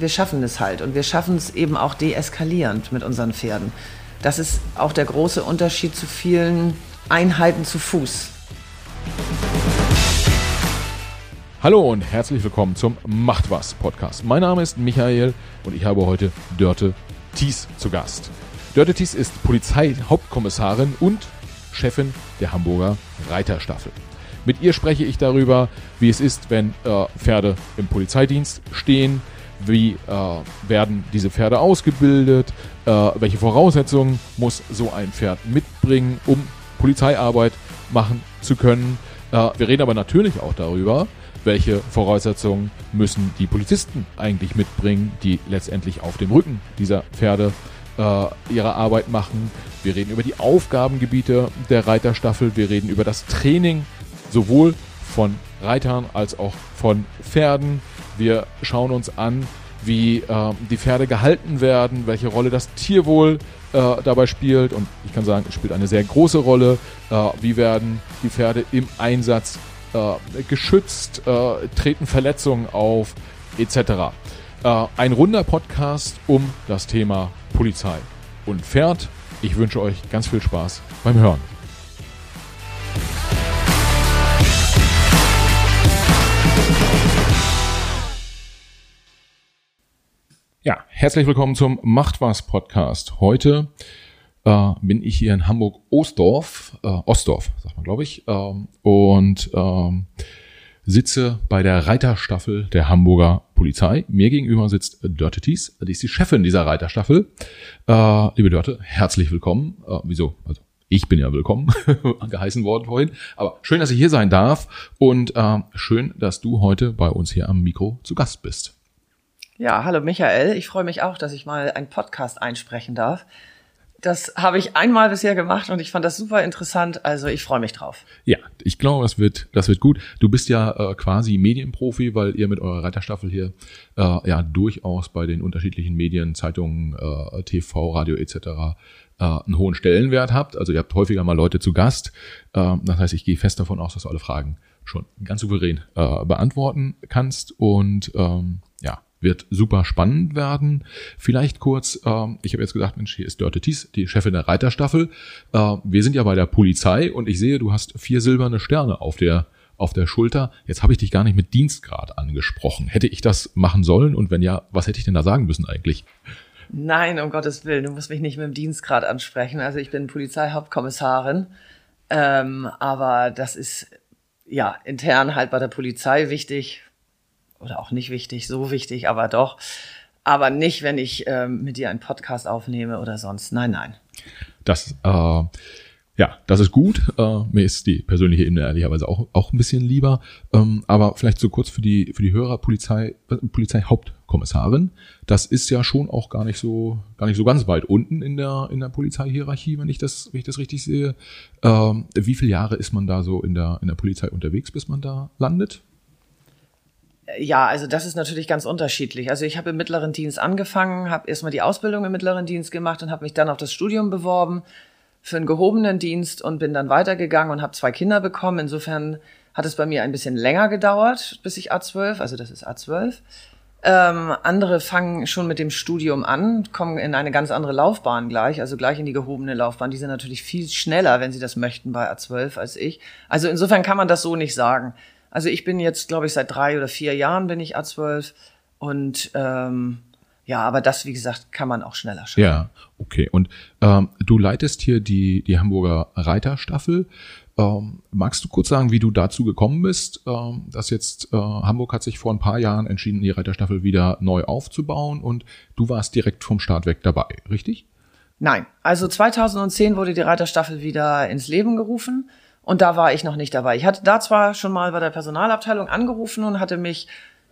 wir schaffen es halt und wir schaffen es eben auch deeskalierend mit unseren Pferden. Das ist auch der große Unterschied zu vielen Einheiten zu Fuß. Hallo und herzlich willkommen zum Macht was Podcast. Mein Name ist Michael und ich habe heute Dörte Thies zu Gast. Dörte Thies ist Polizeihauptkommissarin und Chefin der Hamburger Reiterstaffel. Mit ihr spreche ich darüber, wie es ist, wenn äh, Pferde im Polizeidienst stehen, wie äh, werden diese Pferde ausgebildet, äh, welche Voraussetzungen muss so ein Pferd mitbringen, um Polizeiarbeit machen zu können. Äh, wir reden aber natürlich auch darüber, welche Voraussetzungen müssen die Polizisten eigentlich mitbringen, die letztendlich auf dem Rücken dieser Pferde äh, ihre Arbeit machen. Wir reden über die Aufgabengebiete der Reiterstaffel. Wir reden über das Training sowohl von Reitern als auch von Pferden. Wir schauen uns an, wie äh, die Pferde gehalten werden, welche Rolle das Tierwohl äh, dabei spielt. Und ich kann sagen, es spielt eine sehr große Rolle. Äh, wie werden die Pferde im Einsatz äh, geschützt, äh, treten Verletzungen auf, etc. Äh, ein runder Podcast um das Thema Polizei und Pferd. Ich wünsche euch ganz viel Spaß beim Hören. Ja, herzlich willkommen zum Macht was Podcast. Heute äh, bin ich hier in Hamburg Ostdorf, äh, Ostdorf, sagt man glaube ich, ähm, und ähm, sitze bei der Reiterstaffel der Hamburger Polizei. Mir gegenüber sitzt Dörte Thies, die ist die Chefin dieser Reiterstaffel. Äh, liebe Dörte, herzlich willkommen. Äh, wieso? Also ich bin ja willkommen geheißen worden vorhin. Aber schön, dass ich hier sein darf und äh, schön, dass du heute bei uns hier am Mikro zu Gast bist. Ja, hallo Michael. Ich freue mich auch, dass ich mal einen Podcast einsprechen darf. Das habe ich einmal bisher gemacht und ich fand das super interessant. Also ich freue mich drauf. Ja, ich glaube, das wird, das wird gut. Du bist ja äh, quasi Medienprofi, weil ihr mit eurer Reiterstaffel hier äh, ja durchaus bei den unterschiedlichen Medien, Zeitungen, äh, TV, Radio etc. Äh, einen hohen Stellenwert habt. Also ihr habt häufiger mal Leute zu Gast. Äh, das heißt, ich gehe fest davon aus, dass du alle Fragen schon ganz souverän äh, beantworten kannst. Und ähm, wird super spannend werden. Vielleicht kurz, ähm, ich habe jetzt gesagt, Mensch, hier ist Dörte Thies, die Chefin der Reiterstaffel. Äh, wir sind ja bei der Polizei und ich sehe, du hast vier silberne Sterne auf der auf der Schulter. Jetzt habe ich dich gar nicht mit Dienstgrad angesprochen. Hätte ich das machen sollen? Und wenn ja, was hätte ich denn da sagen müssen eigentlich? Nein, um Gottes Willen, du musst mich nicht mit dem Dienstgrad ansprechen. Also ich bin Polizeihauptkommissarin, ähm, aber das ist ja intern halt bei der Polizei wichtig oder auch nicht wichtig, so wichtig, aber doch. Aber nicht, wenn ich ähm, mit dir einen Podcast aufnehme oder sonst. Nein, nein. Das, äh, ja, das ist gut. Äh, mir ist die persönliche Ebene ehrlicherweise auch, auch ein bisschen lieber. Ähm, aber vielleicht so kurz für die, für die Hörer Polizei, Polizeihauptkommissarin. Das ist ja schon auch gar nicht so, gar nicht so ganz weit unten in der, in der Polizeihierarchie, wenn ich das, wenn ich das richtig sehe. Ähm, wie viele Jahre ist man da so in der, in der Polizei unterwegs, bis man da landet? Ja, also das ist natürlich ganz unterschiedlich. Also ich habe im mittleren Dienst angefangen, habe erstmal die Ausbildung im mittleren Dienst gemacht und habe mich dann auf das Studium beworben für einen gehobenen Dienst und bin dann weitergegangen und habe zwei Kinder bekommen. Insofern hat es bei mir ein bisschen länger gedauert, bis ich A12, also das ist A12. Ähm, andere fangen schon mit dem Studium an, kommen in eine ganz andere Laufbahn gleich, also gleich in die gehobene Laufbahn. Die sind natürlich viel schneller, wenn sie das möchten, bei A12 als ich. Also insofern kann man das so nicht sagen. Also ich bin jetzt, glaube ich, seit drei oder vier Jahren bin ich A12 und ähm, ja, aber das, wie gesagt, kann man auch schneller schaffen. Ja, okay. Und ähm, du leitest hier die, die Hamburger Reiterstaffel. Ähm, magst du kurz sagen, wie du dazu gekommen bist, ähm, dass jetzt äh, Hamburg hat sich vor ein paar Jahren entschieden, die Reiterstaffel wieder neu aufzubauen und du warst direkt vom Start weg dabei, richtig? Nein, also 2010 wurde die Reiterstaffel wieder ins Leben gerufen. Und da war ich noch nicht dabei. Ich hatte da zwar schon mal bei der Personalabteilung angerufen und hatte mich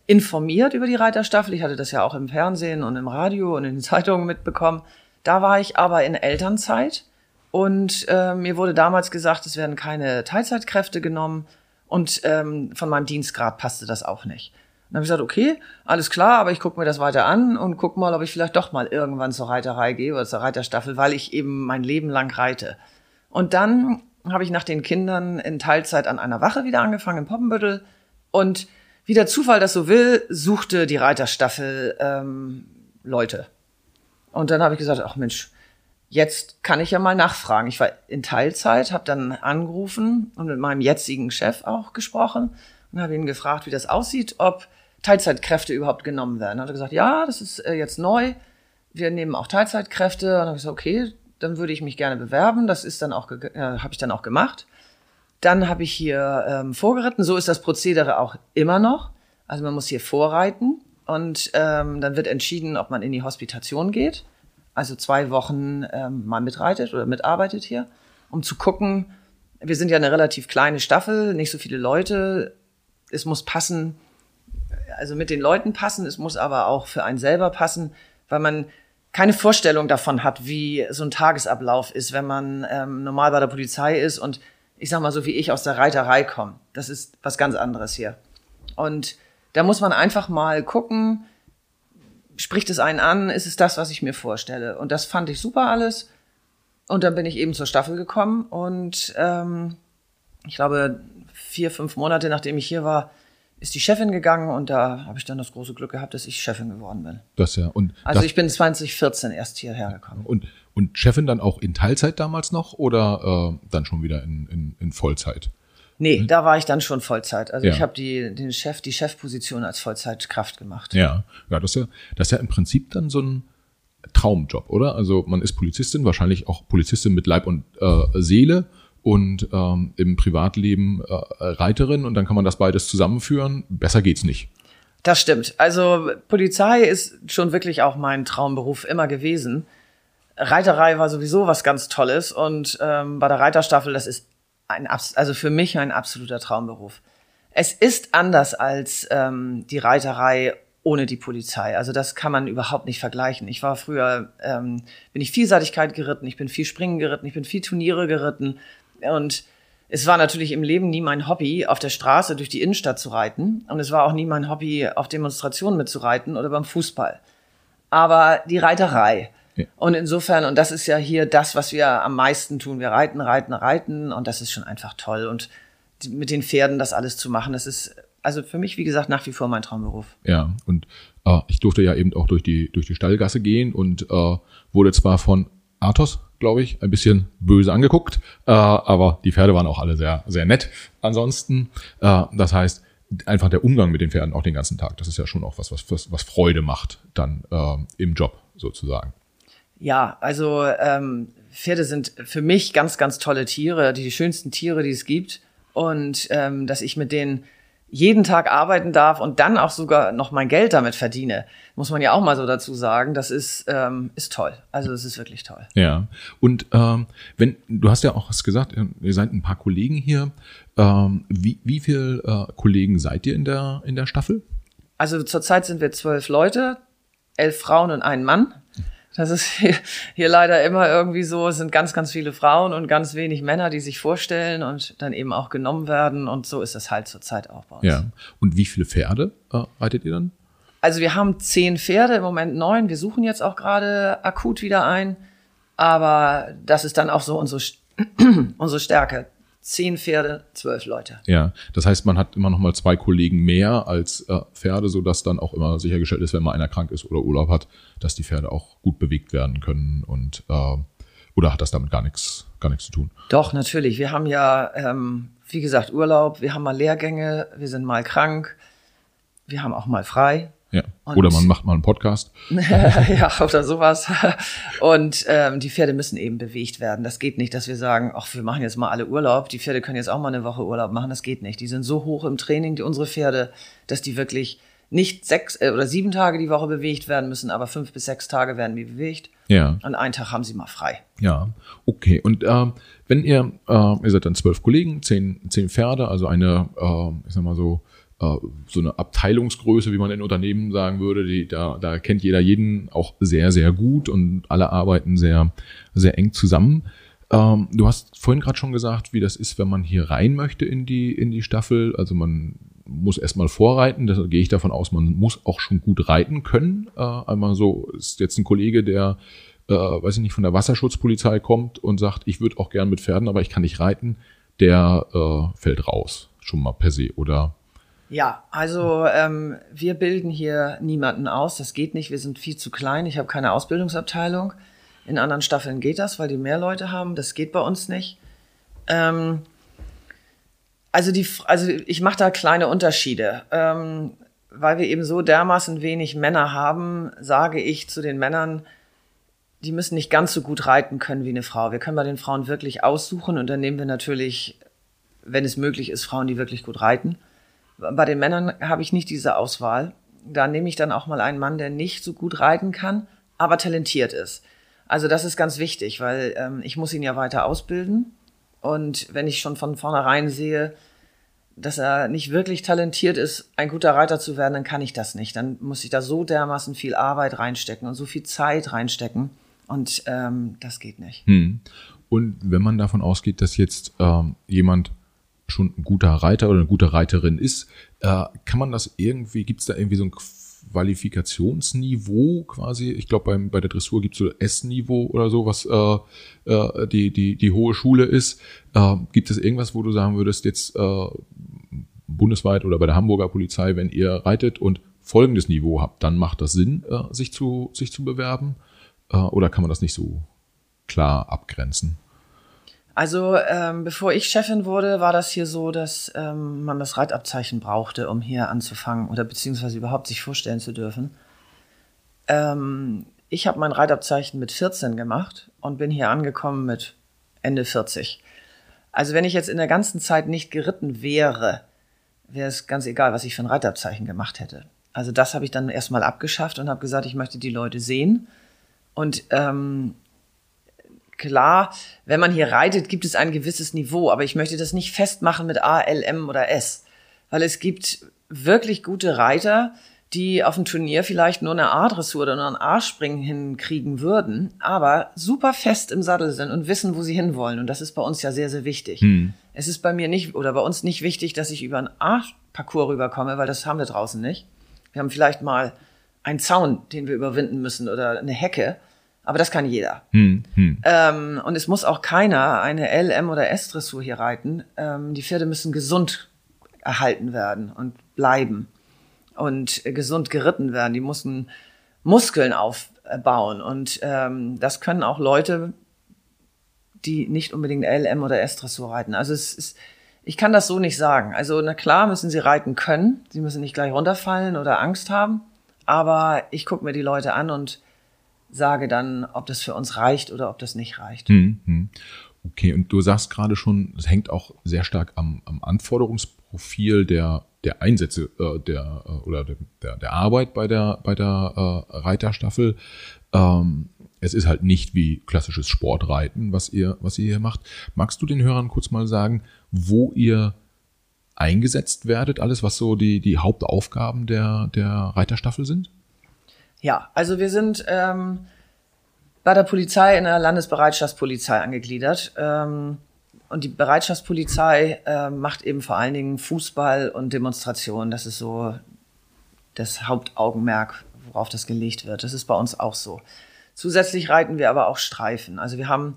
informiert über die Reiterstaffel. Ich hatte das ja auch im Fernsehen und im Radio und in den Zeitungen mitbekommen. Da war ich aber in Elternzeit und äh, mir wurde damals gesagt, es werden keine Teilzeitkräfte genommen und ähm, von meinem Dienstgrad passte das auch nicht. dann habe ich gesagt, okay, alles klar, aber ich gucke mir das weiter an und guck mal, ob ich vielleicht doch mal irgendwann zur Reiterei gehe oder zur Reiterstaffel, weil ich eben mein Leben lang reite. Und dann habe ich nach den Kindern in Teilzeit an einer Wache wieder angefangen in Poppenbüttel und wie der Zufall das so will, suchte die Reiterstaffel ähm, Leute. Und dann habe ich gesagt, ach Mensch, jetzt kann ich ja mal nachfragen. Ich war in Teilzeit, habe dann angerufen und mit meinem jetzigen Chef auch gesprochen und habe ihn gefragt, wie das aussieht, ob Teilzeitkräfte überhaupt genommen werden. Hat er gesagt, ja, das ist äh, jetzt neu. Wir nehmen auch Teilzeitkräfte. Und dann habe ich gesagt, okay, dann würde ich mich gerne bewerben. Das ist dann auch, äh, habe ich dann auch gemacht. Dann habe ich hier ähm, vorgeritten. So ist das Prozedere auch immer noch. Also man muss hier vorreiten und ähm, dann wird entschieden, ob man in die Hospitation geht. Also zwei Wochen ähm, mal mitreitet oder mitarbeitet hier, um zu gucken. Wir sind ja eine relativ kleine Staffel, nicht so viele Leute. Es muss passen, also mit den Leuten passen. Es muss aber auch für einen selber passen, weil man keine Vorstellung davon hat, wie so ein Tagesablauf ist, wenn man ähm, normal bei der Polizei ist und ich sag mal so wie ich aus der Reiterei komme. Das ist was ganz anderes hier. Und da muss man einfach mal gucken, spricht es einen an, ist es das, was ich mir vorstelle. Und das fand ich super alles. Und dann bin ich eben zur Staffel gekommen und ähm, ich glaube, vier, fünf Monate nachdem ich hier war, ist die Chefin gegangen und da habe ich dann das große Glück gehabt, dass ich Chefin geworden bin. Das ja. Und also ich bin 2014 erst hierher gekommen. Und, und Chefin dann auch in Teilzeit damals noch oder äh, dann schon wieder in, in, in Vollzeit? Nee, mhm. da war ich dann schon Vollzeit. Also ja. ich habe die, den Chef, die Chefposition als Vollzeitkraft gemacht. Ja, ja, das ist ja, das ist ja im Prinzip dann so ein Traumjob, oder? Also man ist Polizistin, wahrscheinlich auch Polizistin mit Leib und äh, Seele und ähm, im Privatleben äh, Reiterin und dann kann man das beides zusammenführen. Besser geht's nicht. Das stimmt. Also Polizei ist schon wirklich auch mein Traumberuf immer gewesen. Reiterei war sowieso was ganz Tolles und ähm, bei der Reiterstaffel, das ist ein, also für mich ein absoluter Traumberuf. Es ist anders als ähm, die Reiterei ohne die Polizei. Also das kann man überhaupt nicht vergleichen. Ich war früher, ähm, bin ich Vielseitigkeit geritten, ich bin viel Springen geritten, ich bin viel Turniere geritten und es war natürlich im Leben nie mein Hobby, auf der Straße durch die Innenstadt zu reiten. Und es war auch nie mein Hobby, auf Demonstrationen mitzureiten oder beim Fußball. Aber die Reiterei, und insofern, und das ist ja hier das, was wir am meisten tun. Wir reiten, reiten, reiten und das ist schon einfach toll. Und die, mit den Pferden das alles zu machen, das ist also für mich, wie gesagt, nach wie vor mein Traumberuf. Ja, und äh, ich durfte ja eben auch durch die, durch die Stallgasse gehen und äh, wurde zwar von Athos, glaube ich, ein bisschen böse angeguckt, äh, aber die Pferde waren auch alle sehr, sehr nett. Ansonsten, äh, das heißt, einfach der Umgang mit den Pferden auch den ganzen Tag, das ist ja schon auch was, was, was Freude macht dann äh, im Job sozusagen. Ja, also ähm, Pferde sind für mich ganz, ganz tolle Tiere, die, die schönsten Tiere, die es gibt. Und ähm, dass ich mit denen jeden Tag arbeiten darf und dann auch sogar noch mein Geld damit verdiene, muss man ja auch mal so dazu sagen. Das ist ähm, ist toll. Also es ist wirklich toll. Ja. Und ähm, wenn du hast ja auch was gesagt, ihr seid ein paar Kollegen hier. Ähm, wie wie viel äh, Kollegen seid ihr in der in der Staffel? Also zurzeit sind wir zwölf Leute, elf Frauen und ein Mann. Das ist hier, hier leider immer irgendwie so, es sind ganz, ganz viele Frauen und ganz wenig Männer, die sich vorstellen und dann eben auch genommen werden. Und so ist es halt zurzeit auch bei uns. Ja. Und wie viele Pferde äh, reitet ihr dann? Also wir haben zehn Pferde, im Moment neun. Wir suchen jetzt auch gerade akut wieder ein. Aber das ist dann auch so unsere, unsere Stärke zehn Pferde, zwölf Leute. Ja, das heißt, man hat immer noch mal zwei Kollegen mehr als äh, Pferde, so dass dann auch immer sichergestellt ist, wenn mal einer krank ist oder Urlaub hat, dass die Pferde auch gut bewegt werden können und äh, oder hat das damit gar nichts gar nichts zu tun? Doch natürlich. Wir haben ja ähm, wie gesagt Urlaub, wir haben mal Lehrgänge, wir sind mal krank, wir haben auch mal frei. Ja. oder man macht mal einen Podcast. ja, oder sowas. Und ähm, die Pferde müssen eben bewegt werden. Das geht nicht, dass wir sagen, ach, wir machen jetzt mal alle Urlaub. Die Pferde können jetzt auch mal eine Woche Urlaub machen. Das geht nicht. Die sind so hoch im Training, die, unsere Pferde, dass die wirklich nicht sechs äh, oder sieben Tage die Woche bewegt werden müssen, aber fünf bis sechs Tage werden die bewegt. Ja. Und einen Tag haben sie mal frei. Ja, okay. Und äh, wenn ihr, äh, ihr seid dann zwölf Kollegen, zehn, zehn Pferde, also eine, äh, ich sag mal so, so eine Abteilungsgröße, wie man in Unternehmen sagen würde, die, da, da kennt jeder jeden auch sehr, sehr gut und alle arbeiten sehr, sehr eng zusammen. Ähm, du hast vorhin gerade schon gesagt, wie das ist, wenn man hier rein möchte in die, in die Staffel. Also man muss erstmal vorreiten, da gehe ich davon aus, man muss auch schon gut reiten können. Äh, einmal so ist jetzt ein Kollege, der, äh, weiß ich nicht, von der Wasserschutzpolizei kommt und sagt, ich würde auch gern mit Pferden, aber ich kann nicht reiten, der äh, fällt raus, schon mal per se. Oder Ja, also ähm, wir bilden hier niemanden aus. Das geht nicht. Wir sind viel zu klein. Ich habe keine Ausbildungsabteilung. In anderen Staffeln geht das, weil die mehr Leute haben. Das geht bei uns nicht. Ähm, also die, also ich mache da kleine Unterschiede. Ähm, weil wir eben so dermaßen wenig Männer haben, sage ich zu den Männern, die müssen nicht ganz so gut reiten können wie eine Frau. Wir können bei den Frauen wirklich aussuchen und dann nehmen wir natürlich, wenn es möglich ist, Frauen, die wirklich gut reiten. Bei den Männern habe ich nicht diese Auswahl. Da nehme ich dann auch mal einen Mann, der nicht so gut reiten kann, aber talentiert ist. Also das ist ganz wichtig, weil ähm, ich muss ihn ja weiter ausbilden. Und wenn ich schon von vornherein sehe, dass er nicht wirklich talentiert ist, ein guter Reiter zu werden, dann kann ich das nicht. Dann muss ich da so dermaßen viel Arbeit reinstecken und so viel Zeit reinstecken. Und ähm, das geht nicht. Hm. Und wenn man davon ausgeht, dass jetzt ähm, jemand schon ein guter Reiter oder eine gute Reiterin ist, äh, kann man das irgendwie, gibt es da irgendwie so ein Qualifikationsniveau quasi? Ich glaube, bei der Dressur gibt es so S-Niveau oder so, was äh, äh, die, die, die hohe Schule ist. Äh, gibt es irgendwas, wo du sagen würdest, jetzt äh, bundesweit oder bei der Hamburger Polizei, wenn ihr reitet und folgendes Niveau habt, dann macht das Sinn, äh, sich, zu, sich zu bewerben? Äh, oder kann man das nicht so klar abgrenzen? Also ähm, bevor ich Chefin wurde, war das hier so, dass ähm, man das Reitabzeichen brauchte, um hier anzufangen oder beziehungsweise überhaupt sich vorstellen zu dürfen. Ähm, ich habe mein Reitabzeichen mit 14 gemacht und bin hier angekommen mit Ende 40. Also wenn ich jetzt in der ganzen Zeit nicht geritten wäre, wäre es ganz egal, was ich für ein Reitabzeichen gemacht hätte. Also das habe ich dann erstmal abgeschafft und habe gesagt, ich möchte die Leute sehen. Und ähm, klar, wenn man hier reitet, gibt es ein gewisses Niveau, aber ich möchte das nicht festmachen mit A, L, M oder S, weil es gibt wirklich gute Reiter, die auf dem Turnier vielleicht nur eine A-Dressur oder nur ein A-Springen hinkriegen würden, aber super fest im Sattel sind und wissen, wo sie hinwollen. Und das ist bei uns ja sehr, sehr wichtig. Hm. Es ist bei mir nicht oder bei uns nicht wichtig, dass ich über ein A-Parcours rüberkomme, weil das haben wir draußen nicht. Wir haben vielleicht mal einen Zaun, den wir überwinden müssen oder eine Hecke. Aber das kann jeder. Hm, hm. Ähm, und es muss auch keiner eine L, M oder S-Dressur hier reiten. Ähm, die Pferde müssen gesund erhalten werden und bleiben und gesund geritten werden. Die müssen Muskeln aufbauen. Und ähm, das können auch Leute, die nicht unbedingt L, M oder S-Dressur reiten. Also es ist, ich kann das so nicht sagen. Also na klar müssen sie reiten können. Sie müssen nicht gleich runterfallen oder Angst haben. Aber ich gucke mir die Leute an und sage dann, ob das für uns reicht oder ob das nicht reicht. Mhm. Okay, und du sagst gerade schon, es hängt auch sehr stark am, am Anforderungsprofil der, der Einsätze äh, der, äh, oder der, der Arbeit bei der, bei der äh, Reiterstaffel. Ähm, es ist halt nicht wie klassisches Sportreiten, was ihr, was ihr hier macht. Magst du den Hörern kurz mal sagen, wo ihr eingesetzt werdet, alles, was so die, die Hauptaufgaben der, der Reiterstaffel sind? Ja, also wir sind ähm, bei der Polizei in der Landesbereitschaftspolizei angegliedert. Ähm, und die Bereitschaftspolizei äh, macht eben vor allen Dingen Fußball und Demonstrationen. Das ist so das Hauptaugenmerk, worauf das gelegt wird. Das ist bei uns auch so. Zusätzlich reiten wir aber auch Streifen. Also wir haben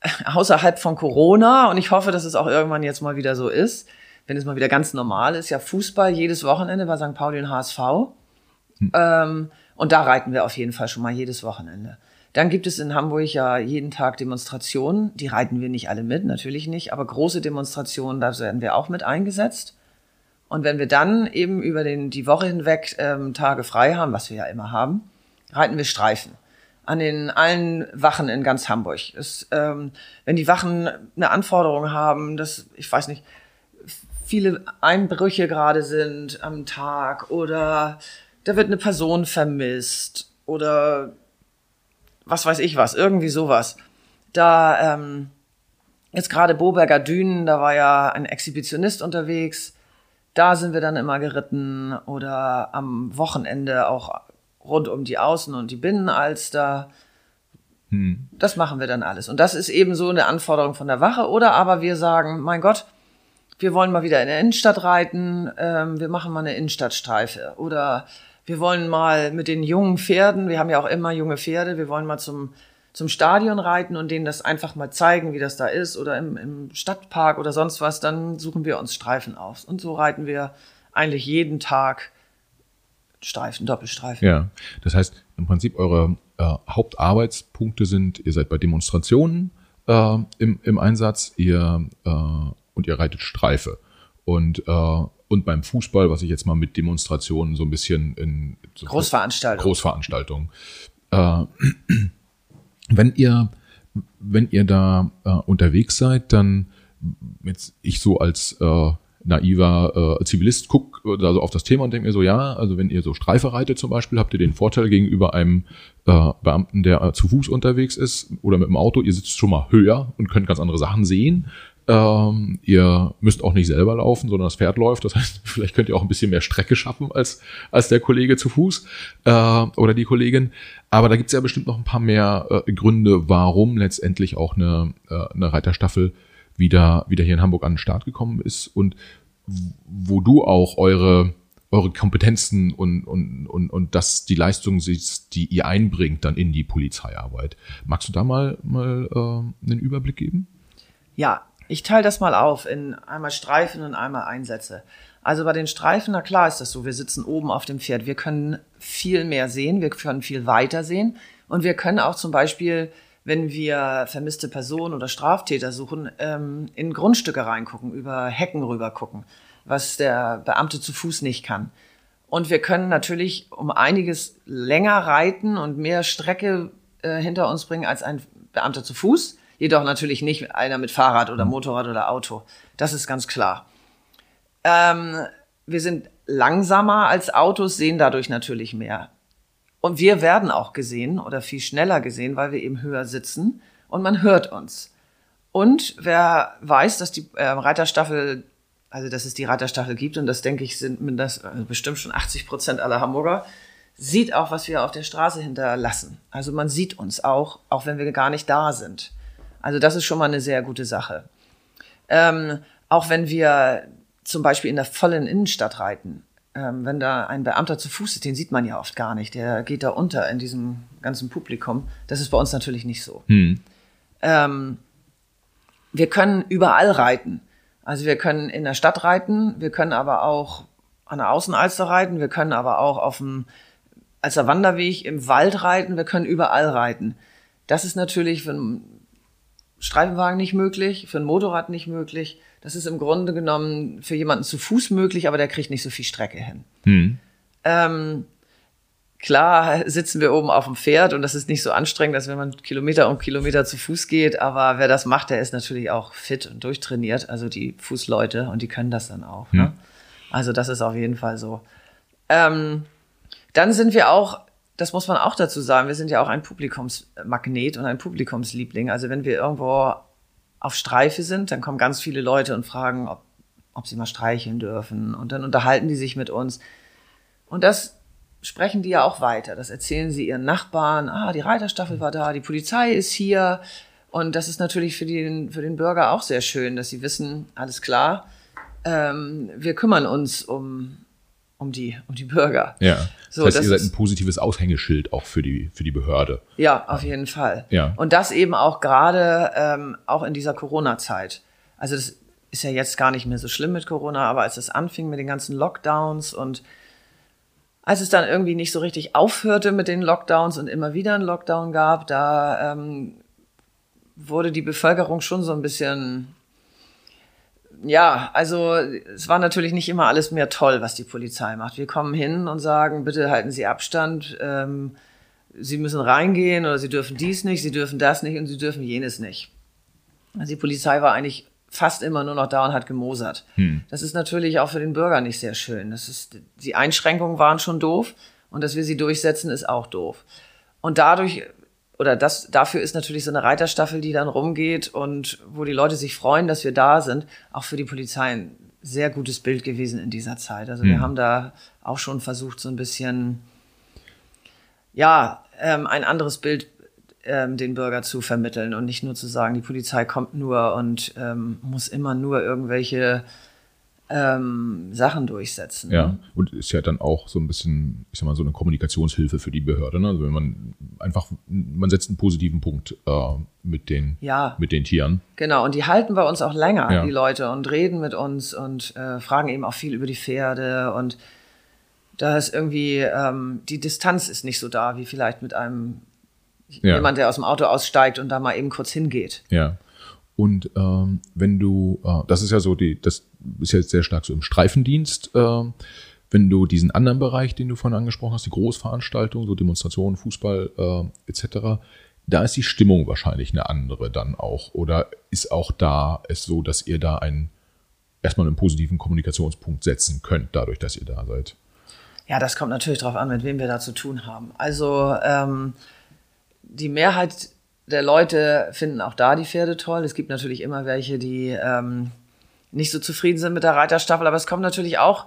außerhalb von Corona, und ich hoffe, dass es auch irgendwann jetzt mal wieder so ist, wenn es mal wieder ganz normal ist, ja Fußball jedes Wochenende bei St. Pauli und HSV. Hm. Ähm, und da reiten wir auf jeden Fall schon mal jedes Wochenende. Dann gibt es in Hamburg ja jeden Tag Demonstrationen. Die reiten wir nicht alle mit, natürlich nicht, aber große Demonstrationen, da werden wir auch mit eingesetzt. Und wenn wir dann eben über den, die Woche hinweg ähm, Tage frei haben, was wir ja immer haben, reiten wir Streifen an den allen Wachen in ganz Hamburg. Es, ähm, wenn die Wachen eine Anforderung haben, dass, ich weiß nicht, viele Einbrüche gerade sind am Tag oder da wird eine Person vermisst oder was weiß ich was, irgendwie sowas. Da ähm, jetzt gerade Boberger Dünen, da war ja ein Exhibitionist unterwegs. Da sind wir dann immer geritten oder am Wochenende auch rund um die Außen- und die Binnenalster. Hm. Das machen wir dann alles. Und das ist eben so eine Anforderung von der Wache. Oder aber wir sagen, mein Gott, wir wollen mal wieder in der Innenstadt reiten, ähm, wir machen mal eine Innenstadtstreife. Oder wir wollen mal mit den jungen Pferden, wir haben ja auch immer junge Pferde, wir wollen mal zum, zum Stadion reiten und denen das einfach mal zeigen, wie das da ist oder im, im Stadtpark oder sonst was, dann suchen wir uns Streifen auf. Und so reiten wir eigentlich jeden Tag Streifen, Doppelstreifen. Ja, das heißt im Prinzip eure äh, Hauptarbeitspunkte sind, ihr seid bei Demonstrationen äh, im, im Einsatz, ihr äh, und ihr reitet Streife. Und, äh, und beim Fußball, was ich jetzt mal mit Demonstrationen so ein bisschen in so Großveranstaltungen. Großveranstaltungen. Äh, wenn ihr, wenn ihr da äh, unterwegs seid, dann jetzt ich so als äh, naiver äh, Zivilist guck da so auf das Thema und denke mir so, ja, also wenn ihr so Streife reitet zum Beispiel, habt ihr den Vorteil gegenüber einem äh, Beamten, der äh, zu Fuß unterwegs ist oder mit dem Auto, ihr sitzt schon mal höher und könnt ganz andere Sachen sehen. Ähm, ihr müsst auch nicht selber laufen, sondern das Pferd läuft. Das heißt, vielleicht könnt ihr auch ein bisschen mehr Strecke schaffen als, als der Kollege zu Fuß äh, oder die Kollegin. Aber da gibt's ja bestimmt noch ein paar mehr äh, Gründe, warum letztendlich auch eine, äh, eine Reiterstaffel wieder, wieder hier in Hamburg an den Start gekommen ist und wo du auch eure, eure Kompetenzen und, und, und, und das, die Leistung siehst, die ihr einbringt dann in die Polizeiarbeit. Magst du da mal, mal äh, einen Überblick geben? Ja, ich teile das mal auf in einmal Streifen und einmal Einsätze. Also bei den Streifen, na klar ist das so, wir sitzen oben auf dem Pferd. Wir können viel mehr sehen, wir können viel weiter sehen und wir können auch zum Beispiel wenn wir vermisste Personen oder Straftäter suchen, ähm, in Grundstücke reingucken, über Hecken rüber gucken, was der Beamte zu Fuß nicht kann. Und wir können natürlich um einiges länger reiten und mehr Strecke äh, hinter uns bringen als ein Beamter zu Fuß. Jedoch natürlich nicht einer mit Fahrrad oder Motorrad oder Auto. Das ist ganz klar. Ähm, wir sind langsamer als Autos, sehen dadurch natürlich mehr. Und wir werden auch gesehen oder viel schneller gesehen, weil wir eben höher sitzen und man hört uns. Und wer weiß, dass die äh, Reiterstaffel, also dass es die Reiterstaffel gibt, und das denke ich sind das, also bestimmt schon 80 Prozent aller Hamburger, sieht auch, was wir auf der Straße hinterlassen. Also man sieht uns auch, auch wenn wir gar nicht da sind. Also das ist schon mal eine sehr gute Sache. Ähm, auch wenn wir zum Beispiel in der vollen Innenstadt reiten, ähm, wenn da ein Beamter zu Fuß ist, den sieht man ja oft gar nicht. Der geht da unter in diesem ganzen Publikum. Das ist bei uns natürlich nicht so. Hm. Ähm, wir können überall reiten. Also wir können in der Stadt reiten, wir können aber auch an der Außenalster reiten, wir können aber auch auf dem als der Wanderweg im Wald reiten, wir können überall reiten. Das ist natürlich einen Streifenwagen nicht möglich, für ein Motorrad nicht möglich. Das ist im Grunde genommen für jemanden zu Fuß möglich, aber der kriegt nicht so viel Strecke hin. Hm. Ähm, klar sitzen wir oben auf dem Pferd und das ist nicht so anstrengend, als wenn man Kilometer um Kilometer zu Fuß geht. Aber wer das macht, der ist natürlich auch fit und durchtrainiert. Also die Fußleute und die können das dann auch. Hm. Ne? Also das ist auf jeden Fall so. Ähm, dann sind wir auch, das muss man auch dazu sagen, wir sind ja auch ein Publikumsmagnet und ein Publikumsliebling. Also wenn wir irgendwo auf Streife sind, dann kommen ganz viele Leute und fragen, ob, ob sie mal streicheln dürfen. Und dann unterhalten die sich mit uns. Und das sprechen die ja auch weiter. Das erzählen sie ihren Nachbarn. Ah, die Reiterstaffel war da, die Polizei ist hier. Und das ist natürlich für den, für den Bürger auch sehr schön, dass sie wissen, alles klar, ähm, wir kümmern uns um, um die, um die Bürger. Ja. So, das heißt, das ihr seid ein positives Aushängeschild auch für die, für die Behörde. Ja, auf jeden Fall. Ja. Und das eben auch gerade ähm, auch in dieser Corona-Zeit. Also das ist ja jetzt gar nicht mehr so schlimm mit Corona, aber als es anfing mit den ganzen Lockdowns und als es dann irgendwie nicht so richtig aufhörte mit den Lockdowns und immer wieder einen Lockdown gab, da ähm, wurde die Bevölkerung schon so ein bisschen ja, also es war natürlich nicht immer alles mehr toll, was die Polizei macht. Wir kommen hin und sagen, bitte halten Sie Abstand, ähm, Sie müssen reingehen oder Sie dürfen dies nicht, Sie dürfen das nicht und Sie dürfen jenes nicht. Also die Polizei war eigentlich fast immer nur noch da und hat gemosert. Hm. Das ist natürlich auch für den Bürger nicht sehr schön. Das ist, die Einschränkungen waren schon doof und dass wir sie durchsetzen, ist auch doof. Und dadurch oder das, dafür ist natürlich so eine Reiterstaffel, die dann rumgeht und wo die Leute sich freuen, dass wir da sind, auch für die Polizei ein sehr gutes Bild gewesen in dieser Zeit. Also mhm. wir haben da auch schon versucht, so ein bisschen, ja, ähm, ein anderes Bild ähm, den Bürger zu vermitteln und nicht nur zu sagen, die Polizei kommt nur und ähm, muss immer nur irgendwelche ähm, Sachen durchsetzen. Ja, und ist ja dann auch so ein bisschen, ich sag mal, so eine Kommunikationshilfe für die Behörde. Ne? Also wenn man einfach, man setzt einen positiven Punkt äh, mit, den, Ja. mit den Tieren. Genau, und die halten bei uns auch länger, Ja. die Leute, und reden mit uns und äh, fragen eben auch viel über die Pferde. Und da ist irgendwie, ähm, die Distanz ist nicht so da, wie vielleicht mit einem Ja. jemand, der aus dem Auto aussteigt und da mal eben kurz hingeht. Ja. Und ähm, wenn du, äh, das ist ja so, die, das ist jetzt sehr stark so im Streifendienst, äh, wenn du diesen anderen Bereich, den du vorhin angesprochen hast, die Großveranstaltungen, so Demonstrationen, Fußball äh, etc., da ist die Stimmung wahrscheinlich eine andere dann auch. Oder ist auch da es so, dass ihr da einen erstmal einen positiven Kommunikationspunkt setzen könnt, dadurch, dass ihr da seid? Ja, das kommt natürlich darauf an, mit wem wir da zu tun haben. Also ähm, die Mehrheit der Leute finden auch da die Pferde toll. Es gibt natürlich immer welche, die ähm, nicht so zufrieden sind mit der Reiterstaffel, aber es kommt natürlich auch